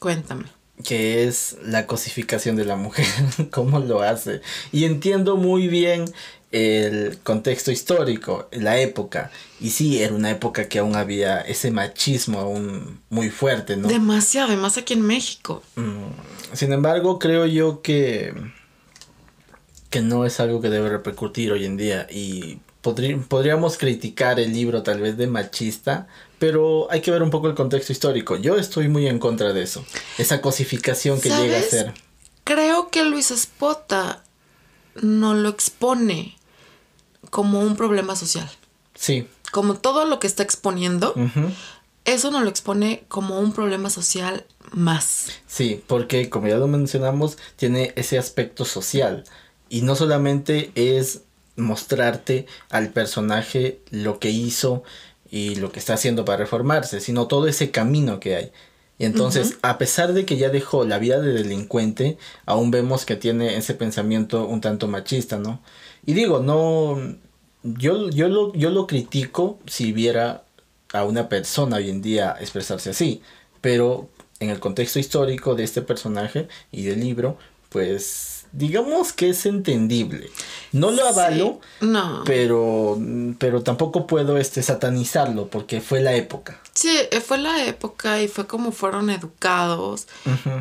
Cuéntame. Que es la cosificación de la mujer, [LAUGHS] cómo lo hace. Y entiendo muy bien el contexto histórico, la época. Y sí, era una época que aún había ese machismo aún muy fuerte, ¿no? Demasiado, además aquí en México. Mm, sin embargo, creo yo que que no es algo que debe repercutir hoy en día y podríamos criticar el libro tal vez de machista, pero hay que ver un poco el contexto histórico. Yo estoy muy en contra de eso, esa cosificación que llega a ser. Creo que Luis Espota no lo expone como un problema social. Sí. Como todo lo que está exponiendo, eso no lo expone como un problema social más. Sí, porque como ya lo mencionamos, tiene ese aspecto social. Y no solamente es mostrarte al personaje lo que hizo y lo que está haciendo para reformarse, sino todo ese camino que hay. Y entonces, a pesar de que ya dejó la vida de delincuente, aún vemos que tiene ese pensamiento un tanto machista, ¿no? Y digo, no, yo, yo, lo, yo lo critico si viera a una persona hoy en día expresarse así, pero en el contexto histórico de este personaje y del libro, pues digamos que es entendible. No lo avalo, no. pero, pero tampoco puedo este, satanizarlo porque fue la época. Sí, eh, fue la época y fue como fueron educados.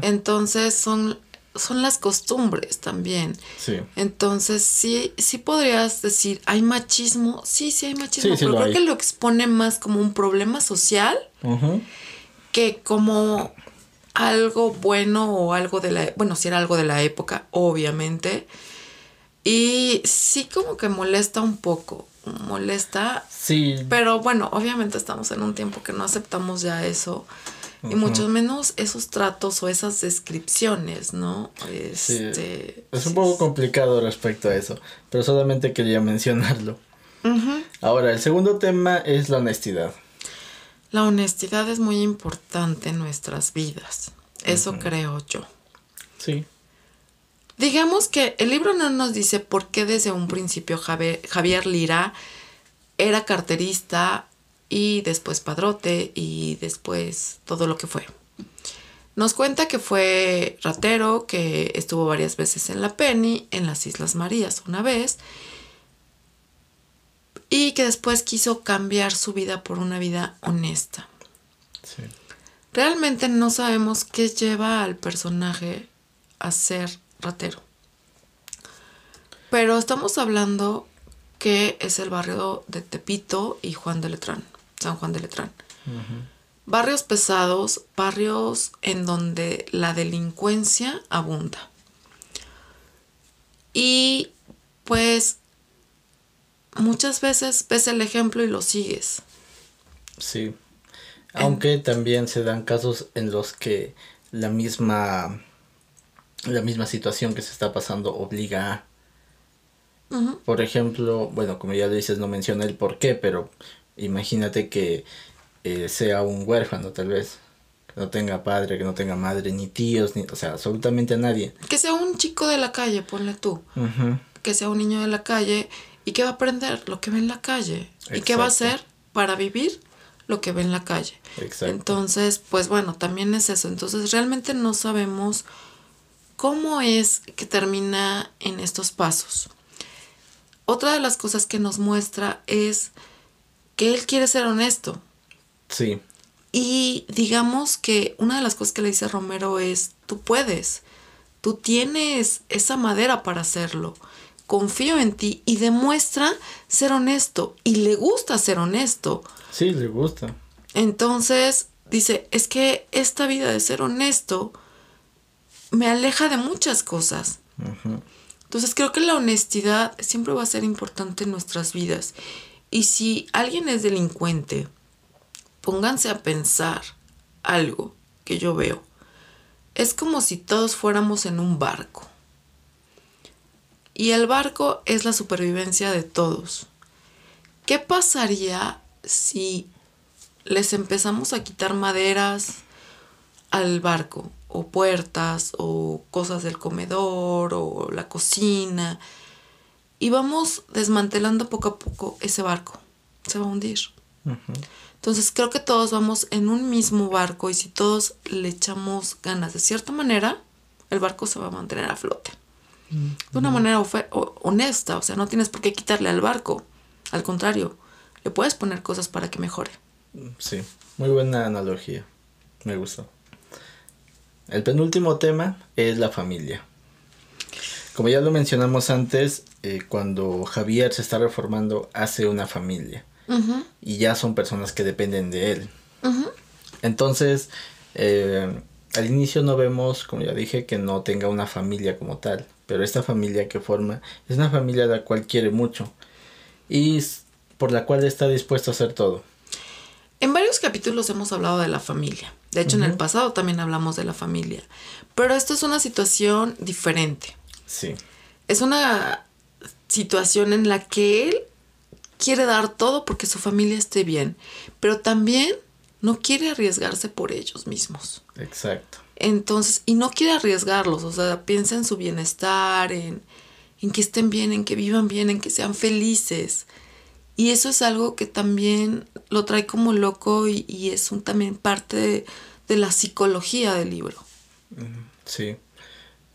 Entonces son, son las costumbres también. Sí. Entonces sí, sí podrías decir, ¿hay machismo? Sí, sí hay machismo, pero creo que lo expone más como un problema social que como algo bueno o algo de la, bueno, si era algo de la época, obviamente. Y sí como que molesta un poco, molesta. Sí. Pero bueno, obviamente estamos en un tiempo que no aceptamos ya eso. Y mucho menos esos tratos o esas descripciones, ¿no? Este, Es un poco complicado respecto a eso, pero solamente quería [LAUGHS] mencionarlo. Ahora, el segundo tema es la honestidad. La honestidad es muy importante en nuestras vidas. Eso creo yo. Sí. Digamos que el libro no nos dice por qué desde un principio Javier, Lira era carterista y después padrote y después todo lo que fue. Nos cuenta que fue ratero, que estuvo varias veces en la Penny, en las Islas Marías una vez, y que después quiso cambiar su vida por una vida honesta. Realmente no sabemos qué lleva al personaje a ser ratero. Pero estamos hablando que es el barrio de Tepito y Juan de Letrán, San Juan de Letrán. Barrios pesados, barrios en donde la delincuencia abunda. Y pues muchas veces ves el ejemplo y lo sigues. Sí. Aunque también se dan casos en los que la misma la misma situación que se está pasando obliga a por ejemplo, bueno, como ya lo dices, no menciona el por qué, pero imagínate que eh, sea un huérfano tal vez, que no tenga padre, que no tenga madre, ni tíos, ni, o sea, absolutamente a nadie. Que sea un chico de la calle, ponle tú. Que sea un niño de la calle y que va a aprender lo que ve en la calle. ¿Y qué va a hacer para vivir lo que ve en la calle? Exacto. Entonces, pues bueno, también es eso. Entonces, realmente no sabemos cómo es que termina en estos pasos. Otra de las cosas que nos muestra es que él quiere ser honesto. Sí. Y digamos que una de las cosas que le dice Romero es, tú puedes, tú tienes esa madera para hacerlo, confío en ti y demuestra ser honesto y le gusta ser honesto. Sí, le gusta. Entonces dice, es que esta vida de ser honesto me aleja de muchas cosas. Entonces creo que la honestidad siempre va a ser importante en nuestras vidas. Y si alguien es delincuente, pónganse a pensar algo que yo veo. Es como si todos fuéramos en un barco. Y el barco es la supervivencia de todos. ¿Qué pasaría si les empezamos a quitar maderas al barco? O puertas, o cosas del comedor, o la cocina. Y vamos desmantelando poco a poco ese barco. Se va a hundir. Entonces creo que todos vamos en un mismo barco y si todos le echamos ganas de cierta manera, el barco se va a mantener a flote. De una manera honesta, o sea, no tienes por qué quitarle al barco. Al contrario, le puedes poner cosas para que mejore. Sí, muy buena analogía. Me gustó. El penúltimo tema es la familia. Como ya lo mencionamos antes, eh, cuando Javier se está reformando, hace una familia y ya son personas que dependen de él. Entonces, eh, al inicio no vemos, como ya dije, que no tenga una familia como tal, pero esta familia que forma es una familia la cual quiere mucho y por la cual está dispuesto a hacer todo. En varios capítulos hemos hablado de la familia. De hecho, en el pasado también hablamos de la familia. Pero esto es una situación diferente. Sí. Es una situación en la que él quiere dar todo porque su familia esté bien, pero también no quiere arriesgarse por ellos mismos. Exacto. Entonces, y no quiere arriesgarlos, o sea, piensa en su bienestar, en, en que estén bien, en que vivan bien, en que sean felices. Y eso es algo que también lo trae como loco y, es un, también parte de, la psicología del libro. Sí.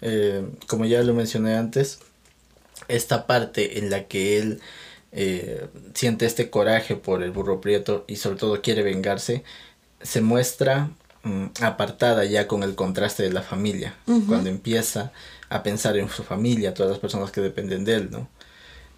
Eh, como ya lo mencioné antes, esta parte en la que él eh, siente este coraje por el burro prieto y sobre todo quiere vengarse, se muestra apartada ya con el contraste de la familia, cuando empieza a pensar en su familia, todas las personas que dependen de él, ¿no?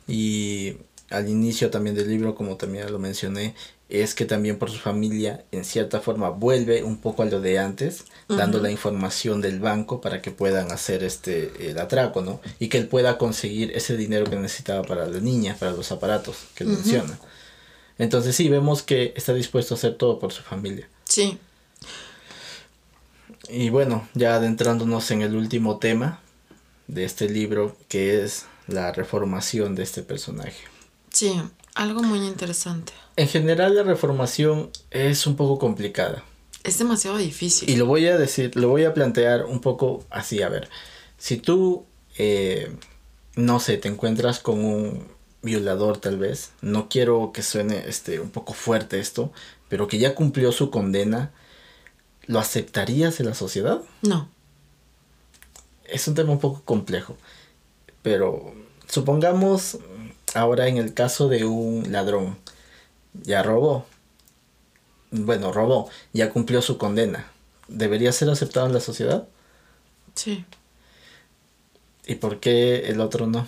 Y al inicio también del libro, como también lo mencioné, es que también por su familia, en cierta forma, vuelve un poco a lo de antes, dando la información del banco para que puedan hacer este el atraco, ¿no? Y que él pueda conseguir ese dinero que necesitaba para la niña, para los aparatos que menciona. Entonces sí, vemos que está dispuesto a hacer todo por su familia. Sí. Y bueno, ya adentrándonos en el último tema de este libro, que es la reformación de este personaje. Sí, algo muy interesante. En general la reformación es un poco complicada. Es demasiado difícil. Y lo voy a decir, lo voy a plantear un poco así, a ver. Si tú, eh, no sé, te encuentras con un violador tal vez, no quiero que suene este, un poco fuerte esto, pero que ya cumplió su condena, ¿lo aceptarías en la sociedad? No. Es un tema un poco complejo, pero supongamos Ahora en el caso de un ladrón, ya robó. Bueno, robó, ya cumplió su condena. ¿Debería ser aceptado en la sociedad? Sí. ¿Y por qué el otro no?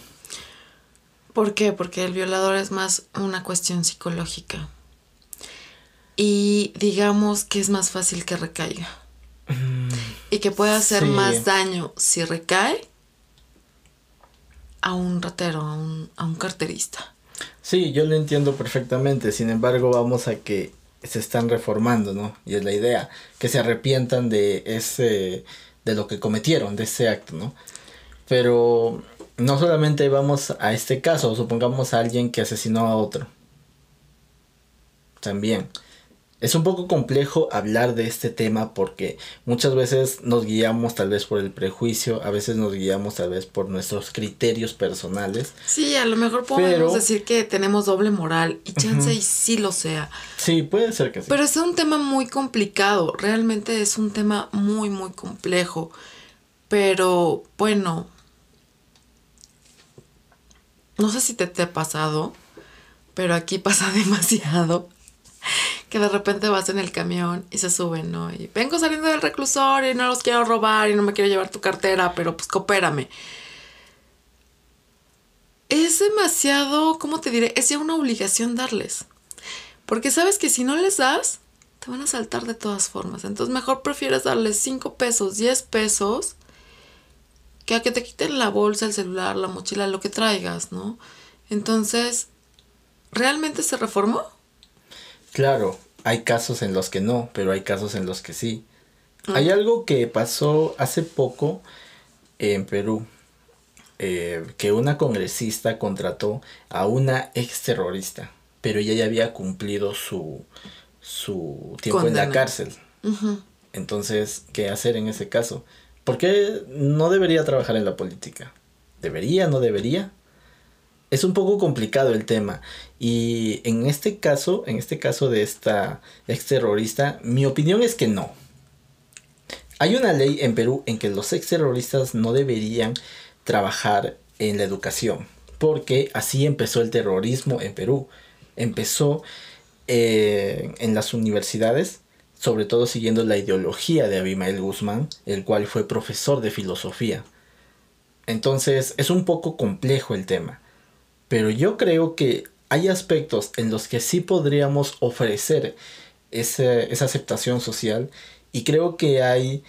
¿Por qué? Porque el violador es más una cuestión psicológica. Y digamos que es más fácil que recaiga. Mm, y que puede hacer más daño si recae a un ratero, a un, a un carterista. Sí, yo lo entiendo perfectamente. Sin embargo, vamos a que se están reformando, ¿no? Y es la idea, que se arrepientan de ese, de lo que cometieron, de ese acto, ¿no? Pero no solamente vamos a este caso, supongamos a alguien que asesinó a otro. También. Es un poco complejo hablar de este tema porque muchas veces nos guiamos tal vez por el prejuicio, a veces nos guiamos tal vez por nuestros criterios personales. Sí, a lo mejor podemos decir que tenemos doble moral y chance y sí lo sea. Sí, puede ser que sí. Pero es un tema muy complicado, realmente es un tema muy, muy complejo. Pero bueno, no sé si te, te ha pasado, pero aquí [LAUGHS] pasa demasiado [LAUGHS] que de repente vas en el camión y se suben, ¿no? Y vengo saliendo del reclusorio y no los quiero robar y no me quiero llevar tu cartera, pero pues coopérame. Es demasiado, ¿cómo te diré? Es ya una obligación darles. Porque sabes que si no les das, te van a saltar de todas formas. Entonces mejor prefieres darles 5 pesos, 10 pesos, que a que te quiten la bolsa, el celular, la mochila, lo que traigas, ¿no? Entonces, ¿realmente se reformó? Claro, hay casos en los que no, pero hay casos en los que sí. Hay algo que pasó hace poco en Perú, eh, que una congresista contrató a una ex terrorista, pero ella ya había cumplido su, su tiempo en la cárcel. Entonces, ¿qué hacer en ese caso? ¿Por qué no debería trabajar en la política? ¿Debería? ¿No debería? Es un poco complicado el tema. Y en este caso, en este caso de esta ex terrorista, mi opinión es que no. Hay una ley en Perú en que los ex terroristas no deberían trabajar en la educación, porque así empezó el terrorismo en Perú. Empezó eh, en las universidades, sobre todo siguiendo la ideología de Abimael Guzmán, el cual fue profesor de filosofía. Entonces es un poco complejo el tema. Pero yo creo que hay aspectos en los que sí podríamos ofrecer esa aceptación social y creo que hay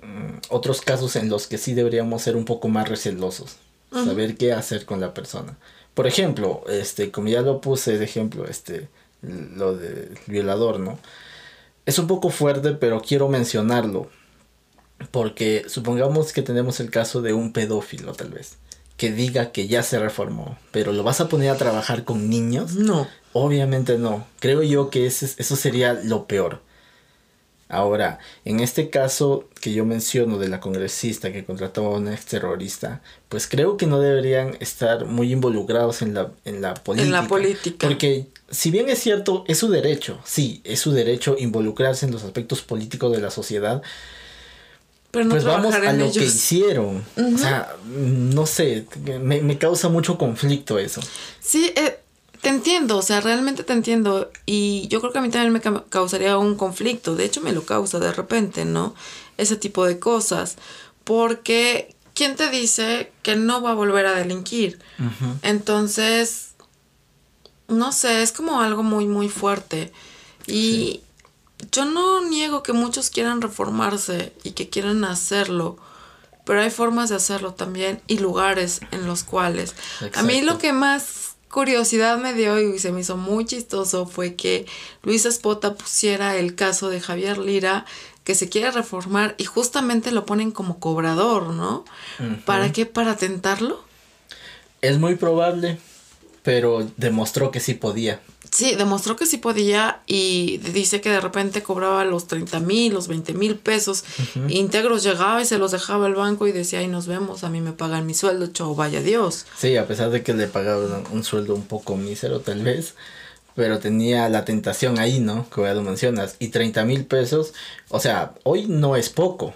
mm, otros casos en los que sí deberíamos ser un poco más recelosos, saber qué hacer con la persona. Por ejemplo, este, como ya lo puse de ejemplo, este, lo del violador, ¿no? Es un poco fuerte, pero quiero mencionarlo. Porque supongamos que tenemos el caso de un pedófilo, tal vez que diga que ya se reformó, pero ¿lo vas a poner a trabajar con niños? No. Obviamente no. Creo yo que eso sería lo peor. Ahora, en este caso que yo menciono de la congresista que contrató a un ex terrorista, pues creo que no deberían estar muy involucrados en la, en la política. En la política. Porque si bien es cierto, es su derecho, sí, es su derecho involucrarse en los aspectos políticos de la sociedad, pues vamos a lo que hicieron. O sea, no sé, me, causa mucho conflicto eso. Sí, eh, te entiendo, o sea, realmente te entiendo. Y yo creo que a mí también me causaría un conflicto. De hecho, me lo causa de repente, ¿no? Ese tipo de cosas. Porque, ¿quién te dice que no va a volver a delinquir? Entonces, no sé, es como algo muy, muy fuerte. Y yo no niego que muchos quieran reformarse y que quieran hacerlo, pero hay formas de hacerlo también y lugares en los cuales. A mí lo que más curiosidad me dio y se me hizo muy chistoso fue que Luis Espota pusiera el caso de Javier Lira que se quiere reformar y justamente lo ponen como cobrador, ¿no? ¿Para qué? ¿Para tentarlo? Es muy probable, pero demostró que sí podía. Sí, demostró que sí podía y dice que de repente cobraba los 30 mil, los 20 mil pesos íntegros, llegaba y se los dejaba al banco y decía, ahí nos vemos, a mí me pagan mi sueldo, chau, vaya Dios. Sí, a pesar de que le pagaban un sueldo un poco mísero tal vez, pero tenía la tentación ahí, ¿no? Que ya lo mencionas. Y 30 mil pesos, o sea, hoy no es poco,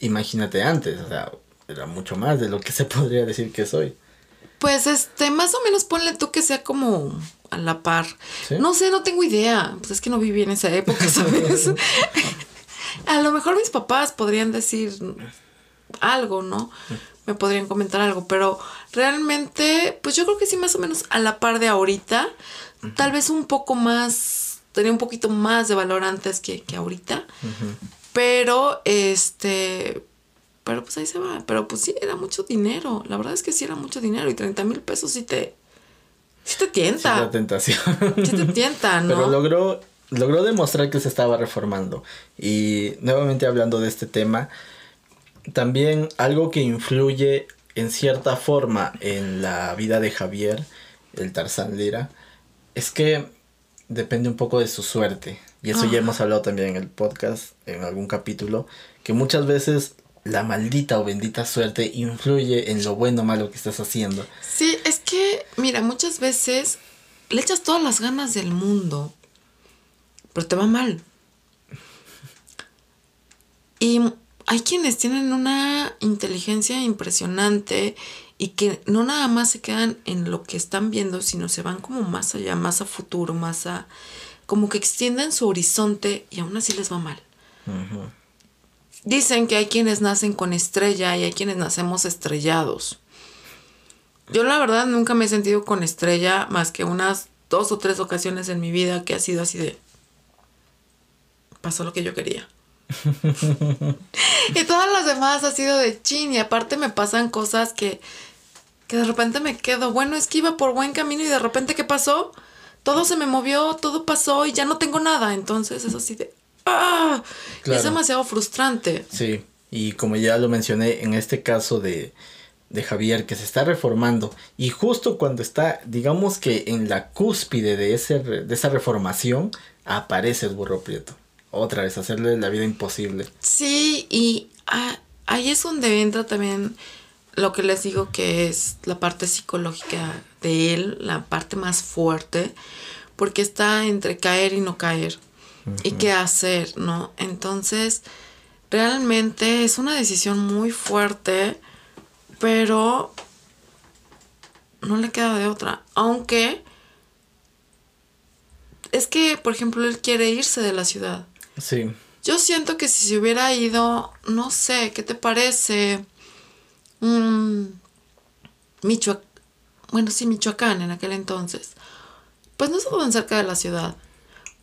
imagínate antes, o sea, era mucho más de lo que se [LAUGHS] podría decir que soy. Pues este, más o menos ponle tú que sea como a la par. No sé, no tengo idea. Pues es que no viví en esa época, [LAUGHS] ¿sabes? a lo mejor mis papás podrían decir algo, ¿no? Me podrían comentar algo, pero realmente, pues yo creo que sí, más o menos a la par de ahorita. Tal vez un poco más, tenía un poquito más de valor antes que, que ahorita. Pero, este, pero pues ahí se va. Pero pues sí, era mucho dinero. La verdad es que sí era mucho dinero. Y 30 mil pesos sí te, Sí te tienta. Sí, la tentación. Sí te tienta, [LAUGHS] ¿no? Pero logró, logró demostrar que se estaba reformando. Y nuevamente hablando de este tema, también algo que influye en cierta forma en la vida de Javier, el Tarzán Lira, es que depende un poco de su suerte. Y eso ya hemos hablado también en el podcast, en algún capítulo, que muchas veces la maldita o bendita suerte influye en lo bueno o malo que estás haciendo. Sí, es que, mira, muchas veces le echas todas las ganas del mundo, pero te va mal. Y hay quienes tienen una inteligencia impresionante y que no nada más se quedan en lo que están viendo, sino se van como más allá, más a futuro, más a... como que extienden su horizonte y aún así les va mal. Dicen que hay quienes nacen con estrella y hay quienes nacemos estrellados. Yo la verdad nunca me he sentido con estrella más que unas dos o tres ocasiones en mi vida que ha sido así de... Pasó lo que yo quería. [LAUGHS] y todas las demás ha sido de chin y aparte me pasan cosas que, que de repente me quedo, bueno, es que iba por buen camino y de repente ¿qué pasó? Todo se me movió, todo pasó y ya no tengo nada. Entonces es así de... ¡Ah! Es demasiado frustrante. Sí, y como ya lo mencioné, en este caso de, de Javier, que se está reformando, y justo cuando está, digamos que en la cúspide de, ese, de esa reformación, aparece el burro prieto. Otra vez, hacerle la vida imposible. Sí, y ahí es donde entra también lo que les digo que es la parte psicológica de él, la parte más fuerte, porque está entre caer y no caer y qué hacer, ¿no? Entonces, realmente es una decisión muy fuerte, pero no le queda de otra. Aunque es que, por ejemplo, él quiere irse de la ciudad. Sí. Yo siento que si se hubiera ido, no sé, ¿qué te parece? Mm, Michoacán, bueno, sí, Michoacán en aquel entonces. Pues no estaba tan cerca de la ciudad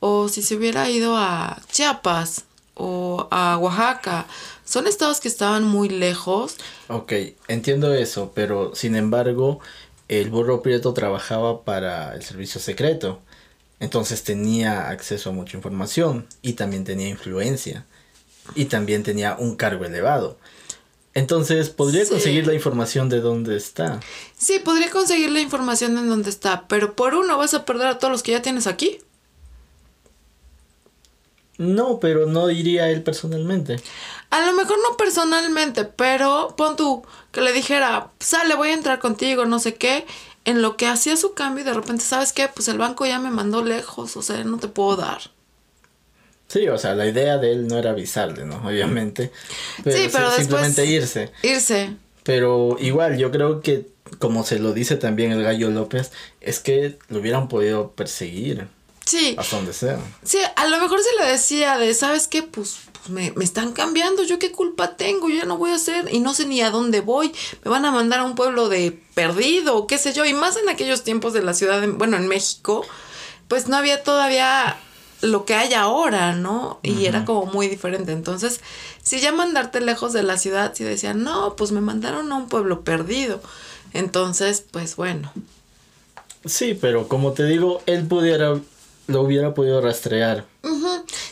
o si se hubiera ido a Chiapas o a Oaxaca. Son estados que estaban muy lejos. Ok, entiendo eso, pero sin embargo, el burro prieto trabajaba para el servicio secreto. Entonces tenía acceso a mucha información y también tenía influencia y también tenía un cargo elevado. Entonces, ¿podría conseguir la información de dónde está? Sí, podría conseguir la información de dónde está, pero por uno vas a perder a todos los que ya tienes aquí. No, pero no iría él personalmente. A lo mejor no personalmente, pero pon tú que le dijera, sale, voy a entrar contigo, no sé qué. En lo que hacía su cambio y de repente, ¿sabes qué? Pues el banco ya me mandó lejos, o sea, no te puedo dar. Sí, o sea, la idea de él no era avisarle, ¿no? [LAUGHS] Obviamente. sí, pero simplemente irse. Irse. Pero igual, yo creo que, como se lo dice también el gallo López, es que lo hubieran podido perseguir. Sí. Hasta donde sea. Sí, a lo mejor se le decía de, ¿sabes qué? Pues, pues me, están cambiando, yo qué culpa tengo, yo ya no voy a hacer y no sé ni a dónde voy, me van a mandar a un pueblo de perdido o qué sé yo, y más en aquellos tiempos de la ciudad, de, bueno, en México, pues no había todavía lo que hay ahora, ¿no? Y era como muy diferente. Entonces, si ya mandarte lejos de la ciudad, si decían, no, pues me mandaron a un pueblo perdido. Entonces, pues bueno. Sí, pero como te digo, él pudiera lo hubiera podido rastrear.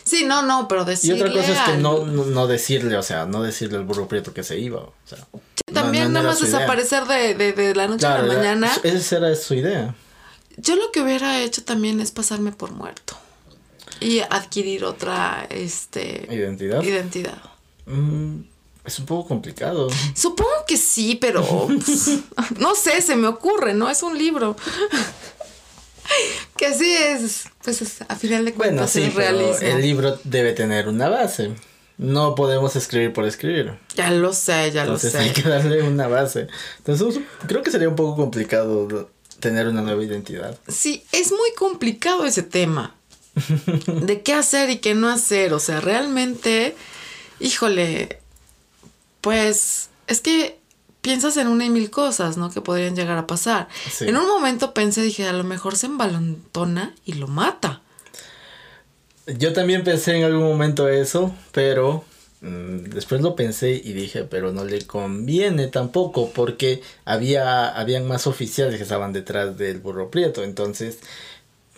Sí, no, no, pero decirle. Y otra cosa es que no, no, decirle, o sea, no decirle al burro prieto que se iba. O sea, también nada más desaparecer de, de, la noche a la mañana. Esa era su idea. Yo lo que hubiera hecho también es pasarme por muerto. Y adquirir otra este identidad. Identidad. Mm, es un poco complicado. [LAUGHS] Supongo que sí, pero [LAUGHS] pues, no sé, se me ocurre, ¿no? Es un libro. [LAUGHS] que sí es, pues a final de cuentas bueno, sí, es el libro debe tener una base. No podemos escribir por escribir. Ya lo sé, ya lo sé. Hay que darle una base. Entonces creo que sería un poco complicado tener una nueva identidad. Sí, es muy complicado ese tema. [LAUGHS] de qué hacer y qué no hacer. O sea, realmente, híjole, pues es que piensas en una y mil cosas, ¿no? Que podrían llegar a pasar. En un momento pensé, dije, a lo mejor se embalontona y lo mata. Yo también pensé en algún momento eso, pero mm, después lo pensé y dije, pero no le conviene tampoco, porque había habían más oficiales que estaban detrás del burro prieto, entonces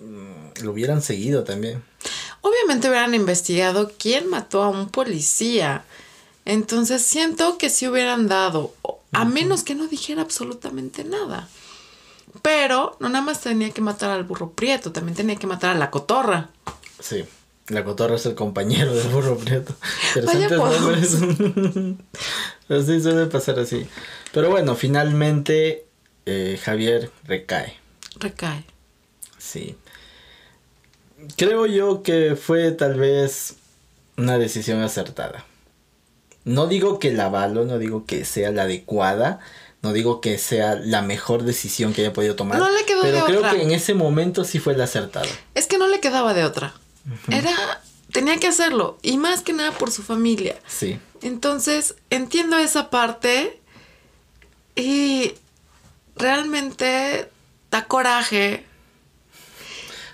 mm, lo hubieran seguido también. Obviamente hubieran investigado quién mató a un policía. Entonces siento que si hubieran dado, a menos que no dijera absolutamente nada. Pero no nada más tenía que matar al burro prieto, también tenía que matar a la cotorra. Sí. La cotorra es el compañero del burro prieto. [LAUGHS] Vaya Interesantes nombres. Pero [LAUGHS] sí suele pasar así. Pero bueno, finalmente eh, Javier recae. Recae. Sí. Creo yo que fue tal vez una decisión acertada. No digo que la avalo, no digo que sea la adecuada, no digo que sea la mejor decisión que haya podido tomar. No le quedó pero de creo otra. que en ese momento sí fue la acertada. Es que no le quedaba de otra. Era. Tenía que hacerlo. Y más que nada por su familia. Sí. Entonces, entiendo esa parte. Y realmente da coraje.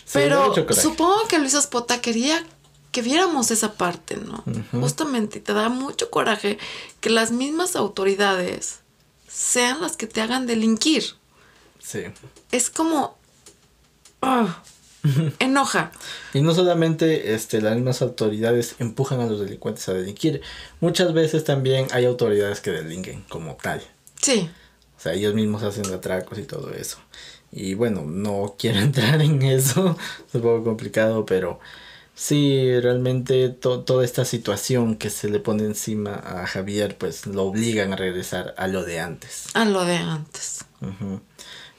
Sí, Pero coraje. supongo que Luis Espota quería que viéramos esa parte, ¿no? Justamente, te da mucho coraje que las mismas autoridades sean las que te hagan delinquir. Sí. Es como... ah, enoja. Y no solamente este, las mismas autoridades empujan a los delincuentes a delinquir, muchas veces también hay autoridades que delinquen como tal. Sí. O sea, ellos mismos hacen atracos y todo eso. Y bueno, no quiero [LAUGHS] entrar en eso, es un poco complicado, pero sí, realmente to- toda esta situación que se le pone encima a Javier, pues lo obligan a regresar a lo de antes. A lo de antes.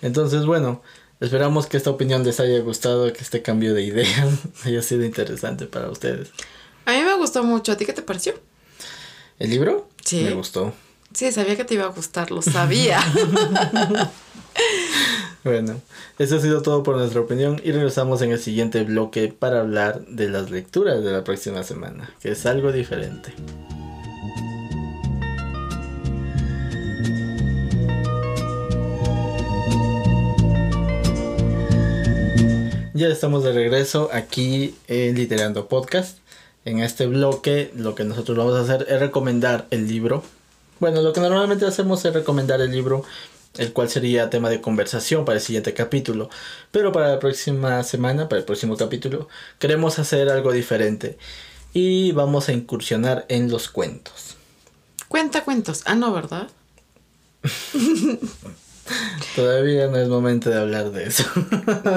Entonces, bueno, esperamos que esta opinión les haya gustado, que este cambio de idea [LAUGHS] haya sido interesante para ustedes. A mí me gustó mucho. ¿A ti qué te pareció? ¿El libro? Sí. Me gustó. Sí, sabía que te iba a gustar, lo sabía. [LAUGHS] Bueno, eso ha sido todo por nuestra opinión y regresamos en el siguiente bloque para hablar de las lecturas de la próxima semana, que es algo diferente. Ya estamos de regreso aquí en Literando Podcast. En este bloque lo que nosotros vamos a hacer es recomendar el libro. Bueno, lo que normalmente hacemos es recomendar el libro, el cual sería tema de conversación para el siguiente capítulo. Pero para la próxima semana, para el próximo capítulo, queremos hacer algo diferente. Y vamos a incursionar en los cuentos. Cuenta cuentos. Ah, no, ¿verdad? [LAUGHS] Todavía no es momento de hablar de eso.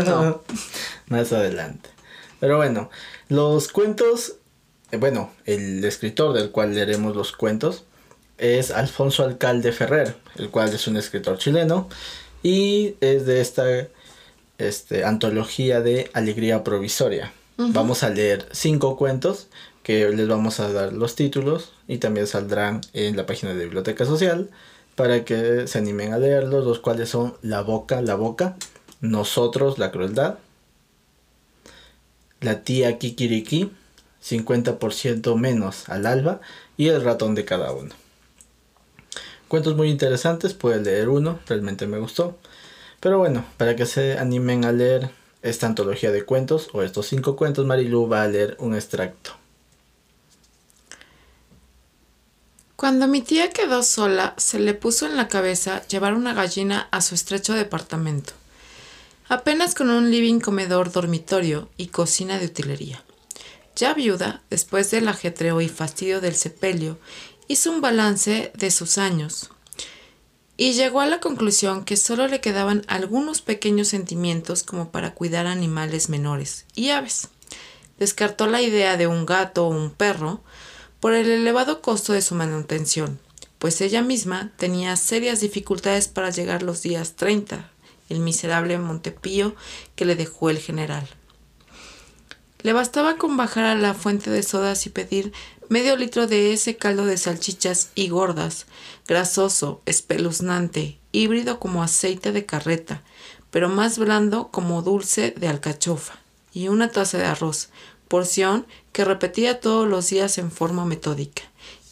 No. [LAUGHS] Más adelante. Pero bueno, los cuentos, eh, bueno, el escritor del cual leeremos los cuentos es Alfonso Alcalde Ferrer, el cual es un escritor chileno y es de esta este, antología de Alegría Provisoria. Vamos a leer cinco cuentos que les vamos a dar los títulos y también saldrán en la página de Biblioteca Social para que se animen a leerlos, los cuales son La Boca, La Boca, Nosotros, La Crueldad, La Tía Kikiriki, 50% menos al alba y El Ratón de cada uno. Cuentos muy interesantes, puedes leer uno, realmente me gustó. Pero bueno, para que se animen a leer esta antología de cuentos o estos cinco cuentos, Marilu va a leer un extracto. Cuando mi tía quedó sola, se le puso en la cabeza llevar una gallina a su estrecho departamento, apenas con un living comedor dormitorio y cocina de utilería. Ya viuda, después del ajetreo y fastidio del sepelio, hizo un balance de sus años y llegó a la conclusión que solo le quedaban algunos pequeños sentimientos como para cuidar animales menores y aves. Descartó la idea de un gato o un perro por el elevado costo de su manutención, pues ella misma tenía serias dificultades para llegar los días 30, el miserable Montepío que le dejó el general. Le bastaba con bajar a la fuente de sodas y pedir medio litro de ese caldo de salchichas y gordas, grasoso, espeluznante, híbrido como aceite de carreta, pero más blando como dulce de alcachofa, y una taza de arroz, porción que repetía todos los días en forma metódica.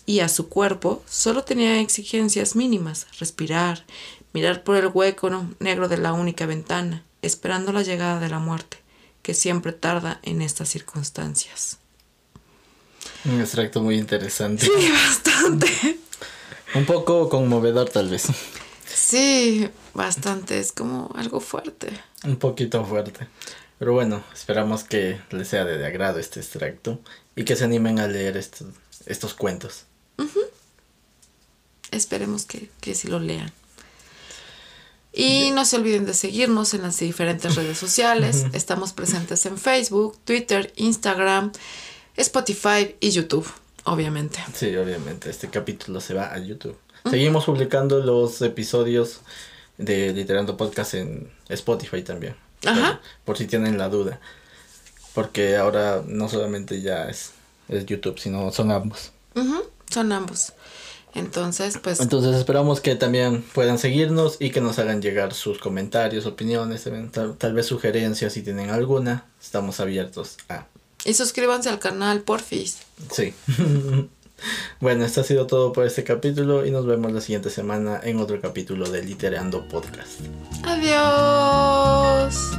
Y a su cuerpo solo tenía exigencias mínimas, respirar, mirar por el hueco negro de la única ventana, esperando la llegada de la muerte, que siempre tarda en estas circunstancias. Un extracto muy interesante. Sí, [LAUGHS] bastante. Un poco conmovedor tal vez. Sí, bastante. Es como algo fuerte. Un poquito fuerte. Pero bueno, esperamos que les sea de agrado este extracto y que se animen a leer estos, estos cuentos. Esperemos que, que sí lo lean. Y no se olviden de seguirnos en las diferentes redes sociales. Estamos presentes en Facebook, Twitter, Instagram, Spotify y YouTube, obviamente. Sí, obviamente. Este capítulo se va a YouTube. Seguimos publicando los episodios de Literando Podcast en Spotify también. Ajá. Por, si tienen la duda. Porque ahora no solamente ya es, es YouTube, sino son ambos. Ujú, Son ambos. Entonces, pues Entonces esperamos que también puedan seguirnos y que nos hagan llegar sus comentarios, opiniones, tal, tal vez sugerencias si tienen alguna. Estamos abiertos a... y suscríbanse al canal, porfis. Sí. [LAUGHS] bueno, esto ha sido todo por este capítulo y nos vemos la siguiente semana en otro capítulo de Literando Podcast. Adiós.